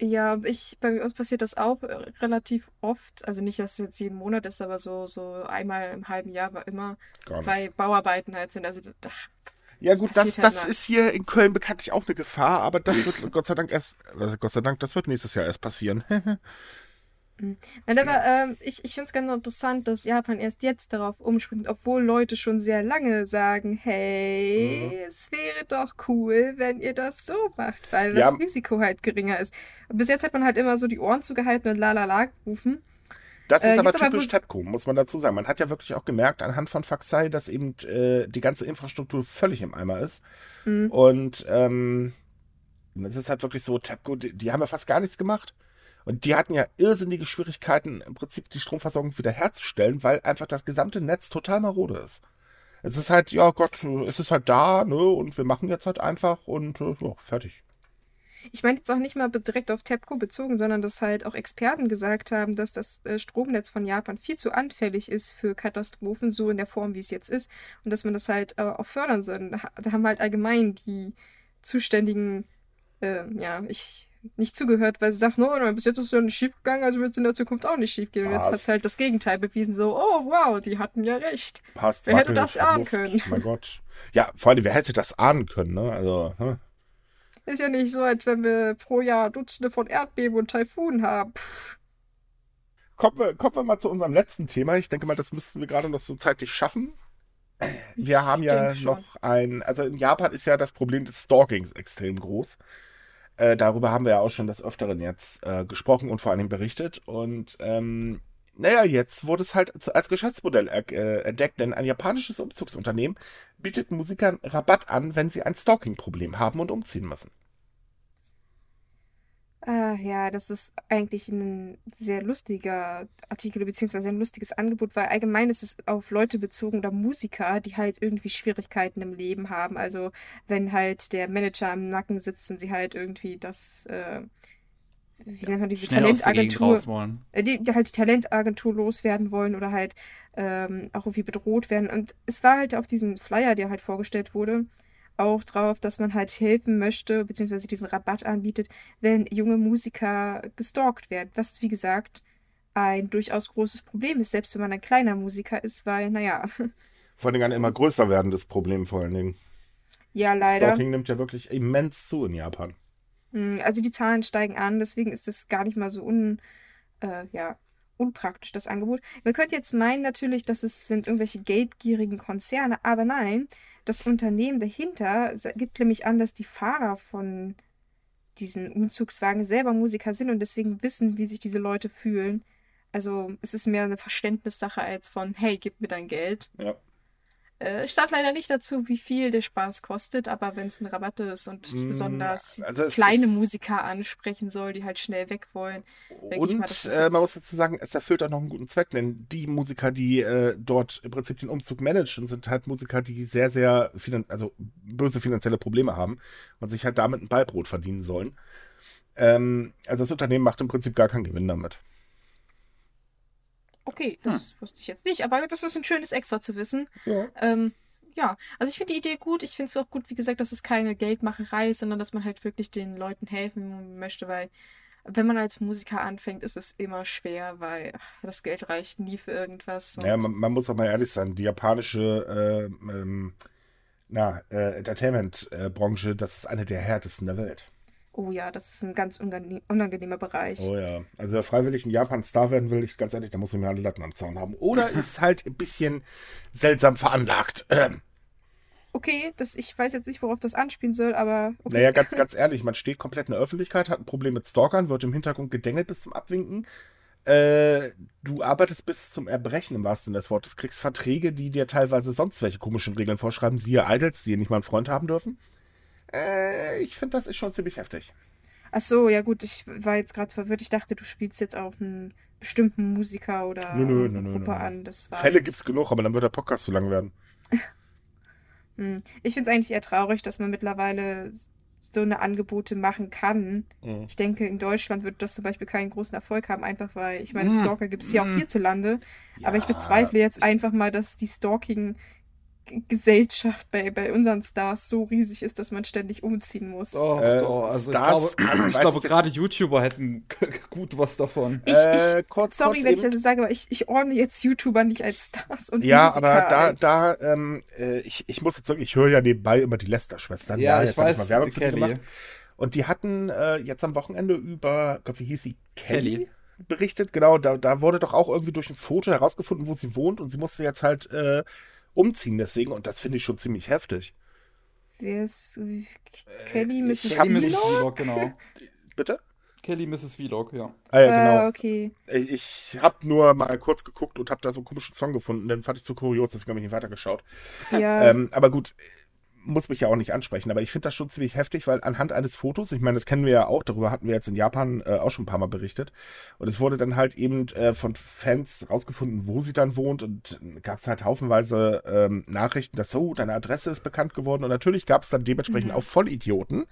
Ja, ich, bei uns passiert das auch äh, relativ oft. Also nicht, dass es jetzt jeden Monat ist, aber so, so einmal im halben Jahr war immer, weil Bauarbeiten halt sind. Also ach, Ja gut, das, halt das mal. ist hier in Köln bekanntlich auch eine Gefahr, aber das wird Gott sei Dank erst, also Gott sei Dank, das wird nächstes Jahr erst passieren. <laughs> Nein, aber ähm, ich, ich finde es ganz interessant, dass Japan erst jetzt darauf umspringt, obwohl Leute schon sehr lange sagen, hey, Mhm. es wäre doch cool, wenn ihr das so macht, weil Ja. das Risiko halt geringer ist. Bis jetzt hat man halt immer so die Ohren zugehalten und la la la gerufen. Das ist Äh, aber typisch TEPCO, muss man dazu sagen. Man hat ja wirklich auch gemerkt anhand von Faxai, dass eben äh, die ganze Infrastruktur völlig im Eimer ist. Mhm. Und ähm, es ist halt wirklich so, TEPCO, die, die haben ja fast gar nichts gemacht. Und die hatten ja irrsinnige Schwierigkeiten, im Prinzip die Stromversorgung wiederherzustellen, weil einfach das gesamte Netz total marode ist. Es ist halt, ja Gott, es ist halt da, ne, und wir machen jetzt halt einfach und äh, ja, fertig. Ich meine jetzt auch nicht mal direkt auf TEPCO bezogen, sondern dass halt auch Experten gesagt haben, dass das äh, Stromnetz von Japan viel zu anfällig ist für Katastrophen, so in der Form, wie es jetzt ist. Und dass man das halt äh, auch fördern soll. Da haben halt allgemein die zuständigen, äh, ja, ich nicht zugehört, weil sie sagt, no, bis jetzt ist es ja nicht schief gegangen, also wird es in der Zukunft auch nicht schief gehen. Und jetzt hat es halt das Gegenteil bewiesen, so, oh wow, die hatten ja recht. Passt, Wer hätte das ahnen Luft, können? Mein Gott. Ja, vor allem, wer hätte das ahnen können, ne? Also, hm? Ist ja nicht so, als wenn wir pro Jahr Dutzende von Erdbeben und Taifunen haben. Pff. Kommen wir, kommen wir mal zu unserem letzten Thema. Ich denke mal, das müssten wir gerade noch so zeitlich schaffen. Wir haben Ich ja denke schon. noch ein, also in Japan ist ja das Problem des Stalkings extrem groß. Äh, darüber haben wir ja auch schon des Öfteren jetzt äh, gesprochen und vor allem berichtet. Und ähm, naja, jetzt wurde es halt als Geschäftsmodell äh, entdeckt, denn ein japanisches Umzugsunternehmen bietet Musikern Rabatt an, wenn sie ein Stalking-Problem haben und umziehen müssen. Ah, ja, das ist eigentlich ein sehr lustiger Artikel beziehungsweise ein lustiges Angebot, weil allgemein ist es auf Leute bezogen oder Musiker, die halt irgendwie Schwierigkeiten im Leben haben. Also wenn halt der Manager im Nacken sitzt und sie halt irgendwie das, äh, wie nennt man diese Schnell Talentagentur, äh, die, die halt die Talentagentur loswerden wollen oder halt ähm, auch irgendwie bedroht werden. Und es war halt auf diesen Flyer, der halt vorgestellt wurde, auch drauf, dass man halt helfen möchte, beziehungsweise diesen Rabatt anbietet, wenn junge Musiker gestalkt werden. Was, wie gesagt, ein durchaus großes Problem ist, selbst wenn man ein kleiner Musiker ist, weil, naja, <laughs> Vor allem ein immer größer werdendes Problem vor allen Dingen. ja, leider. Stalking nimmt ja wirklich immens zu in Japan. Mm, Also die Zahlen steigen an, deswegen ist das gar nicht mal so un, äh, ja, unpraktisch, das Angebot. Man könnte jetzt meinen natürlich, dass es sind irgendwelche geldgierigen Konzerne, aber nein, das Unternehmen dahinter gibt nämlich an, dass die Fahrer von diesen Umzugswagen selber Musiker sind und deswegen wissen, wie sich diese Leute fühlen. Also es ist mehr eine Verständnissache als von, hey, gib mir dein Geld. Ja. Äh, Es stand leider nicht dazu, wie viel der Spaß kostet, aber wenn es ein Rabatt ist und Mm, besonders also kleine ist- Musiker ansprechen soll, die halt schnell weg wollen. Und mal, äh, man muss dazu sagen, es erfüllt auch noch einen guten Zweck, denn die Musiker, die äh, dort im Prinzip den Umzug managen, sind halt Musiker, die sehr, sehr also böse finanzielle Probleme haben und sich halt damit ein Beibrot verdienen sollen. Ähm, also das Unternehmen macht im Prinzip gar keinen Gewinn damit. Okay, das wusste ich jetzt nicht, aber das ist ein schönes Extra zu wissen. Ja. Ähm, ja, also ich finde die Idee gut. Ich finde es auch gut, wie gesagt, dass es keine Geldmacherei ist, sondern dass man halt wirklich den Leuten helfen möchte, weil wenn man als Musiker anfängt, ist es immer schwer, weil ach, das Geld reicht nie für irgendwas. Ja, man, man muss auch mal ehrlich sein, die japanische äh, ähm, na, äh, Entertainment-Branche, das ist eine der härtesten der Welt. Oh ja, das ist ein ganz unangenehm, unangenehmer Bereich. Oh ja. Also wer freiwillig in Japan Star werden will, ich ganz ehrlich, der muss mir alle Latten am Zaun haben. Oder ist halt ein bisschen seltsam veranlagt. Ähm, okay, das, ich weiß jetzt nicht, worauf das anspielen soll, aber okay. Naja, ganz, ganz ehrlich, man steht komplett in der Öffentlichkeit, hat ein Problem mit Stalkern, wird im Hintergrund gedengelt bis zum Abwinken. Äh, du arbeitest bis zum Erbrechen im wahrsten Sinne des Wortes, kriegst Verträge, die dir teilweise sonst welche komischen Regeln vorschreiben, siehe Idols, die nicht mal einen Freund haben dürfen. Äh, ich finde, das ist schon ziemlich heftig. Ach so, ja gut, ich war jetzt gerade verwirrt. Ich dachte, du spielst jetzt auch einen bestimmten Musiker oder Nö, nö, nö, Gruppe an. Das war Fälle jetzt- gibt's genug, aber dann wird der Podcast zu lang werden. <laughs> Hm. Ich finde es eigentlich eher traurig, dass man mittlerweile so eine Angebote machen kann. Mhm. Ich denke, in Deutschland wird das zum Beispiel keinen großen Erfolg haben, einfach weil, ich meine, Mm. Stalker gibt es ja auch Mm. hierzulande. aber ich Ja, bezweifle jetzt ich- einfach mal, dass die Stalking-Gesellschaft bei, bei unseren Stars so riesig ist, dass man ständig umziehen muss. Doch, Äh, doch. Also ich Stars glaube, <clears throat> ich glaube ich jetzt- gerade YouTuber hätten <laughs> gut was davon. Ich, Äh, ich, kurz- sorry, kurz wenn ich eben- das jetzt sage, aber ich, ich ordne jetzt YouTuber nicht als Stars und Ja, Musiker aber da, ein. da, ähm, äh, ich, ich muss jetzt sagen, ich höre ja nebenbei immer die Lester-Schwestern. Ja, ich jetzt hab weiß, mal Werbung Kelly. gemacht. Und die hatten äh, jetzt am Wochenende über, Gott, wie hieß sie? Kelly? Kelly. Berichtet, genau, da, da wurde doch auch irgendwie durch ein Foto herausgefunden, wo sie wohnt und sie musste jetzt halt äh, umziehen deswegen und das finde ich schon ziemlich heftig. Wer ist äh, Kelly, Mrs. ich hab Mrs. Vlog? Genau. <laughs> Bitte? Kelly Mrs. Vlog, ja. Ah ja, Ah, genau. okay. Ich, ich habe nur mal kurz geguckt und habe da so einen komischen Song gefunden, den fand ich zu kurios, deswegen habe ich nicht weitergeschaut. Ja, Ähm, aber gut, muss mich ja auch nicht ansprechen. Aber ich finde das schon ziemlich heftig, weil anhand eines Fotos, ich meine, das kennen wir ja auch, darüber hatten wir jetzt in Japan äh, auch schon ein paar Mal berichtet. Und es wurde dann halt eben äh, von Fans rausgefunden, wo sie dann wohnt. Und gab es halt haufenweise ähm, Nachrichten, dass so, deine Adresse ist bekannt geworden. Und natürlich gab es dann dementsprechend Mhm. auch Vollidioten.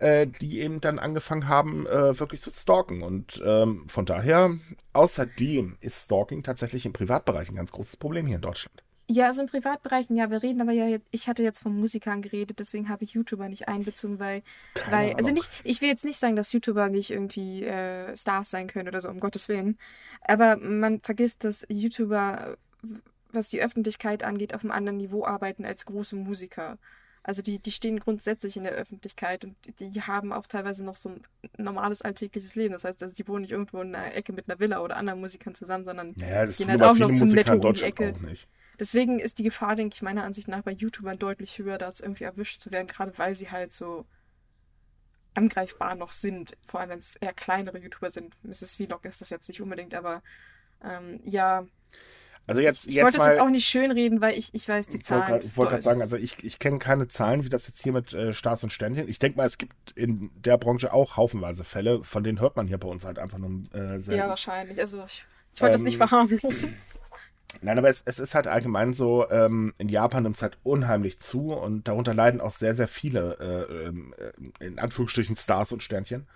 Äh, die eben dann angefangen haben, äh, wirklich zu stalken. Und ähm, von daher, außerdem ist Stalking tatsächlich im Privatbereich ein ganz großes Problem hier in Deutschland. Ja, also in Privatbereichen, ja, wir reden aber ja ich hatte jetzt von Musikern geredet, deswegen habe ich YouTuber nicht einbezogen, weil, Keine weil, also nicht, ich will jetzt nicht sagen, dass YouTuber nicht irgendwie äh, Stars sein können oder so, um Gottes Willen. Aber man vergisst, dass YouTuber, was die Öffentlichkeit angeht, auf einem anderen Niveau arbeiten als große Musiker. Also die, die stehen grundsätzlich in der Öffentlichkeit und die, die haben auch teilweise noch so ein normales alltägliches Leben. Das heißt, also die wohnen nicht irgendwo in einer Ecke mit einer Villa oder anderen Musikern zusammen, sondern Naja, das gehen halt auch noch zum Musiker Netto in um die Ecke. auch nicht. Deswegen ist die Gefahr, denke ich, meiner Ansicht nach bei YouTubern deutlich höher, da irgendwie erwischt zu werden, gerade weil sie halt so angreifbar noch sind. Vor allem, wenn es eher kleinere YouTuber sind. Mrs. Vlog ist das jetzt nicht unbedingt, aber ähm, ja, Also jetzt, ich, ich jetzt wollte mal, es jetzt auch nicht schönreden, weil ich, ich weiß die ich Zahlen. grad- wollte gerade sagen, also ich, ich kenne keine Zahlen, wie das jetzt hier mit äh, Stars und Ständchen. Ich denke mal, es gibt in der Branche auch haufenweise Fälle, von denen hört man hier bei uns halt einfach nur äh, selten. ja, wahrscheinlich. Also ich, ich wollte das nicht Ähm, verharmlosen. Nein, aber es, es ist halt allgemein so, ähm, in Japan nimmt es halt unheimlich zu und darunter leiden auch sehr, sehr viele, äh, ähm, äh, in Anführungsstrichen, Stars und Sternchen.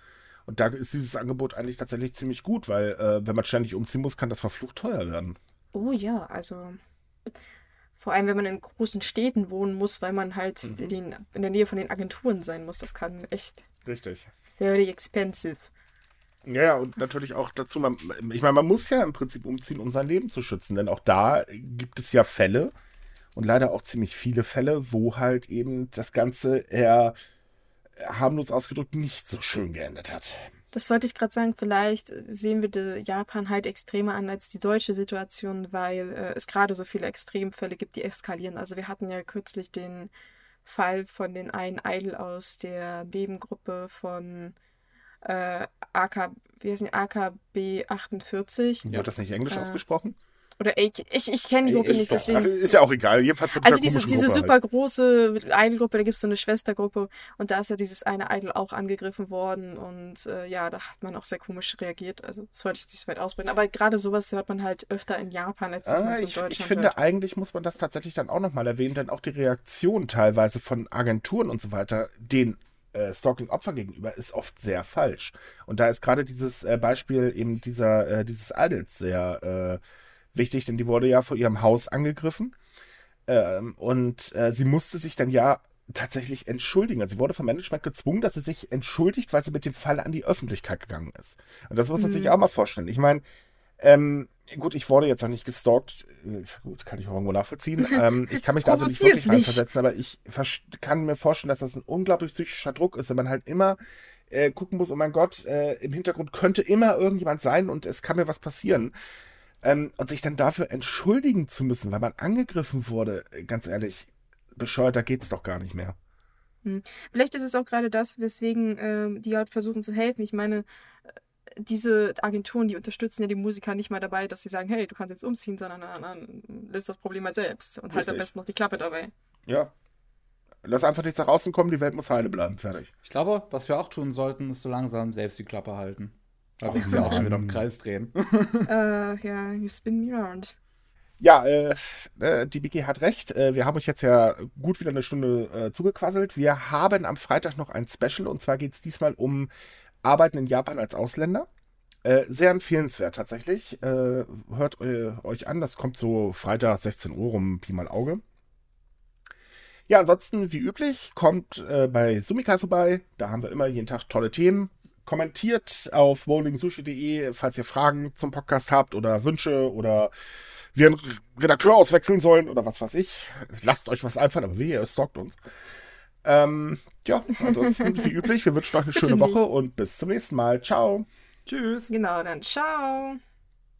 Und da ist dieses Angebot eigentlich tatsächlich ziemlich gut, weil äh, wenn man ständig umziehen muss, kann das verflucht teuer werden. Oh ja, also vor allem, wenn man in großen Städten wohnen muss, weil man halt Mhm. den, in der Nähe von den Agenturen sein muss. Das kann echt Richtig. very expensive. Ja, und natürlich auch dazu, man, ich meine, man muss ja im Prinzip umziehen, um sein Leben zu schützen, denn auch da gibt es ja Fälle und leider auch ziemlich viele Fälle, wo halt eben das Ganze eher harmlos ausgedrückt nicht so schön geendet hat. Das wollte ich gerade sagen, vielleicht sehen wir Japan halt extremer an als die deutsche Situation, weil äh, es gerade so viele Extremfälle gibt, die eskalieren. Also wir hatten ja kürzlich den Fall von den einen Idol aus der Nebengruppe von äh, AK, wie heißt die, AKB 48 Wird das nicht Englisch Äh, ausgesprochen? oder ich, ich, ich kenne die Gruppe nicht, deswegen. Ist ja auch egal, jedenfalls von Also dieser diese, diese Gruppe halt. super große Idol-Gruppe, da gibt es so eine Schwestergruppe und da ist ja dieses eine Idol auch angegriffen worden und äh, ja, da hat man auch sehr komisch reagiert. Also das wollte ich nicht so weit ausbreiten. Aber gerade sowas hört man halt öfter in Japan, als dass man Ah, es in Deutschland ich finde, hört. eigentlich muss man das tatsächlich dann auch nochmal erwähnen, denn auch die Reaktion teilweise von Agenturen und so weiter, den äh, Stalking-Opfer gegenüber, ist oft sehr falsch. Und da ist gerade dieses äh, Beispiel eben dieser, äh, dieses Idols sehr äh, wichtig, denn die wurde ja vor ihrem Haus angegriffen. Ähm, und äh, sie musste sich dann ja tatsächlich entschuldigen. Also sie wurde vom Management gezwungen, dass sie sich entschuldigt, weil sie mit dem Fall an die Öffentlichkeit gegangen ist. Und das muss man Mhm. sich auch mal vorstellen. Ich meine, ähm, gut, ich wurde jetzt noch nicht gestalkt. Gut, kann ich auch irgendwo nachvollziehen. <laughs> Ähm, ich kann mich da also nicht wirklich nicht. reinversetzen, aber ich kann mir vorstellen, dass das ein unglaublich psychischer Druck ist, wenn man halt immer äh, gucken muss, oh mein Gott, äh, im Hintergrund könnte immer irgendjemand sein und es kann mir was passieren. Ähm, und sich dann dafür entschuldigen zu müssen, weil man angegriffen wurde, äh, ganz ehrlich, bescheuerter geht's doch gar nicht mehr. Hm. Vielleicht ist es auch gerade das, weswegen äh, die halt versuchen zu helfen. Ich meine, diese Agenturen, die unterstützen ja die Musiker nicht mal dabei, dass sie sagen, hey, du kannst jetzt umziehen, sondern löst das Problem halt selbst und halt am Richtig. besten noch die Klappe dabei. Ja. Lass einfach nichts nach außen kommen, die Welt muss heile bleiben. Fertig. Ich glaube, was wir auch tun sollten, ist so langsam selbst die Klappe halten. Weil wir uns ja auch schon wieder im Kreis drehen. <laughs> <laughs> äh, ja, you spin me around. Ja, äh, äh, die BG hat recht. Äh, wir haben euch jetzt ja gut wieder eine Stunde äh, zugequasselt. Wir haben am Freitag noch ein Special und zwar geht es diesmal um Arbeiten in Japan als Ausländer. Äh, sehr empfehlenswert tatsächlich. Äh, hört äh, euch an, das kommt so Freitag 16 Uhr rum, Pi mal Auge. Ja, ansonsten, wie üblich, kommt äh, bei Sumikai vorbei. Da haben wir immer jeden Tag tolle Themen. Kommentiert auf bowlingsushi.de, falls ihr Fragen zum Podcast habt oder Wünsche oder wir einen Redakteur auswechseln sollen oder was weiß ich. Lasst euch was einfallen, aber wehe, ihr stalkt uns. Ähm, ja, <laughs> ansonsten, wie üblich, wir wünschen euch eine Bitte schöne nicht. Woche und bis zum nächsten Mal. Ciao. Tschüss. Genau, dann ciao.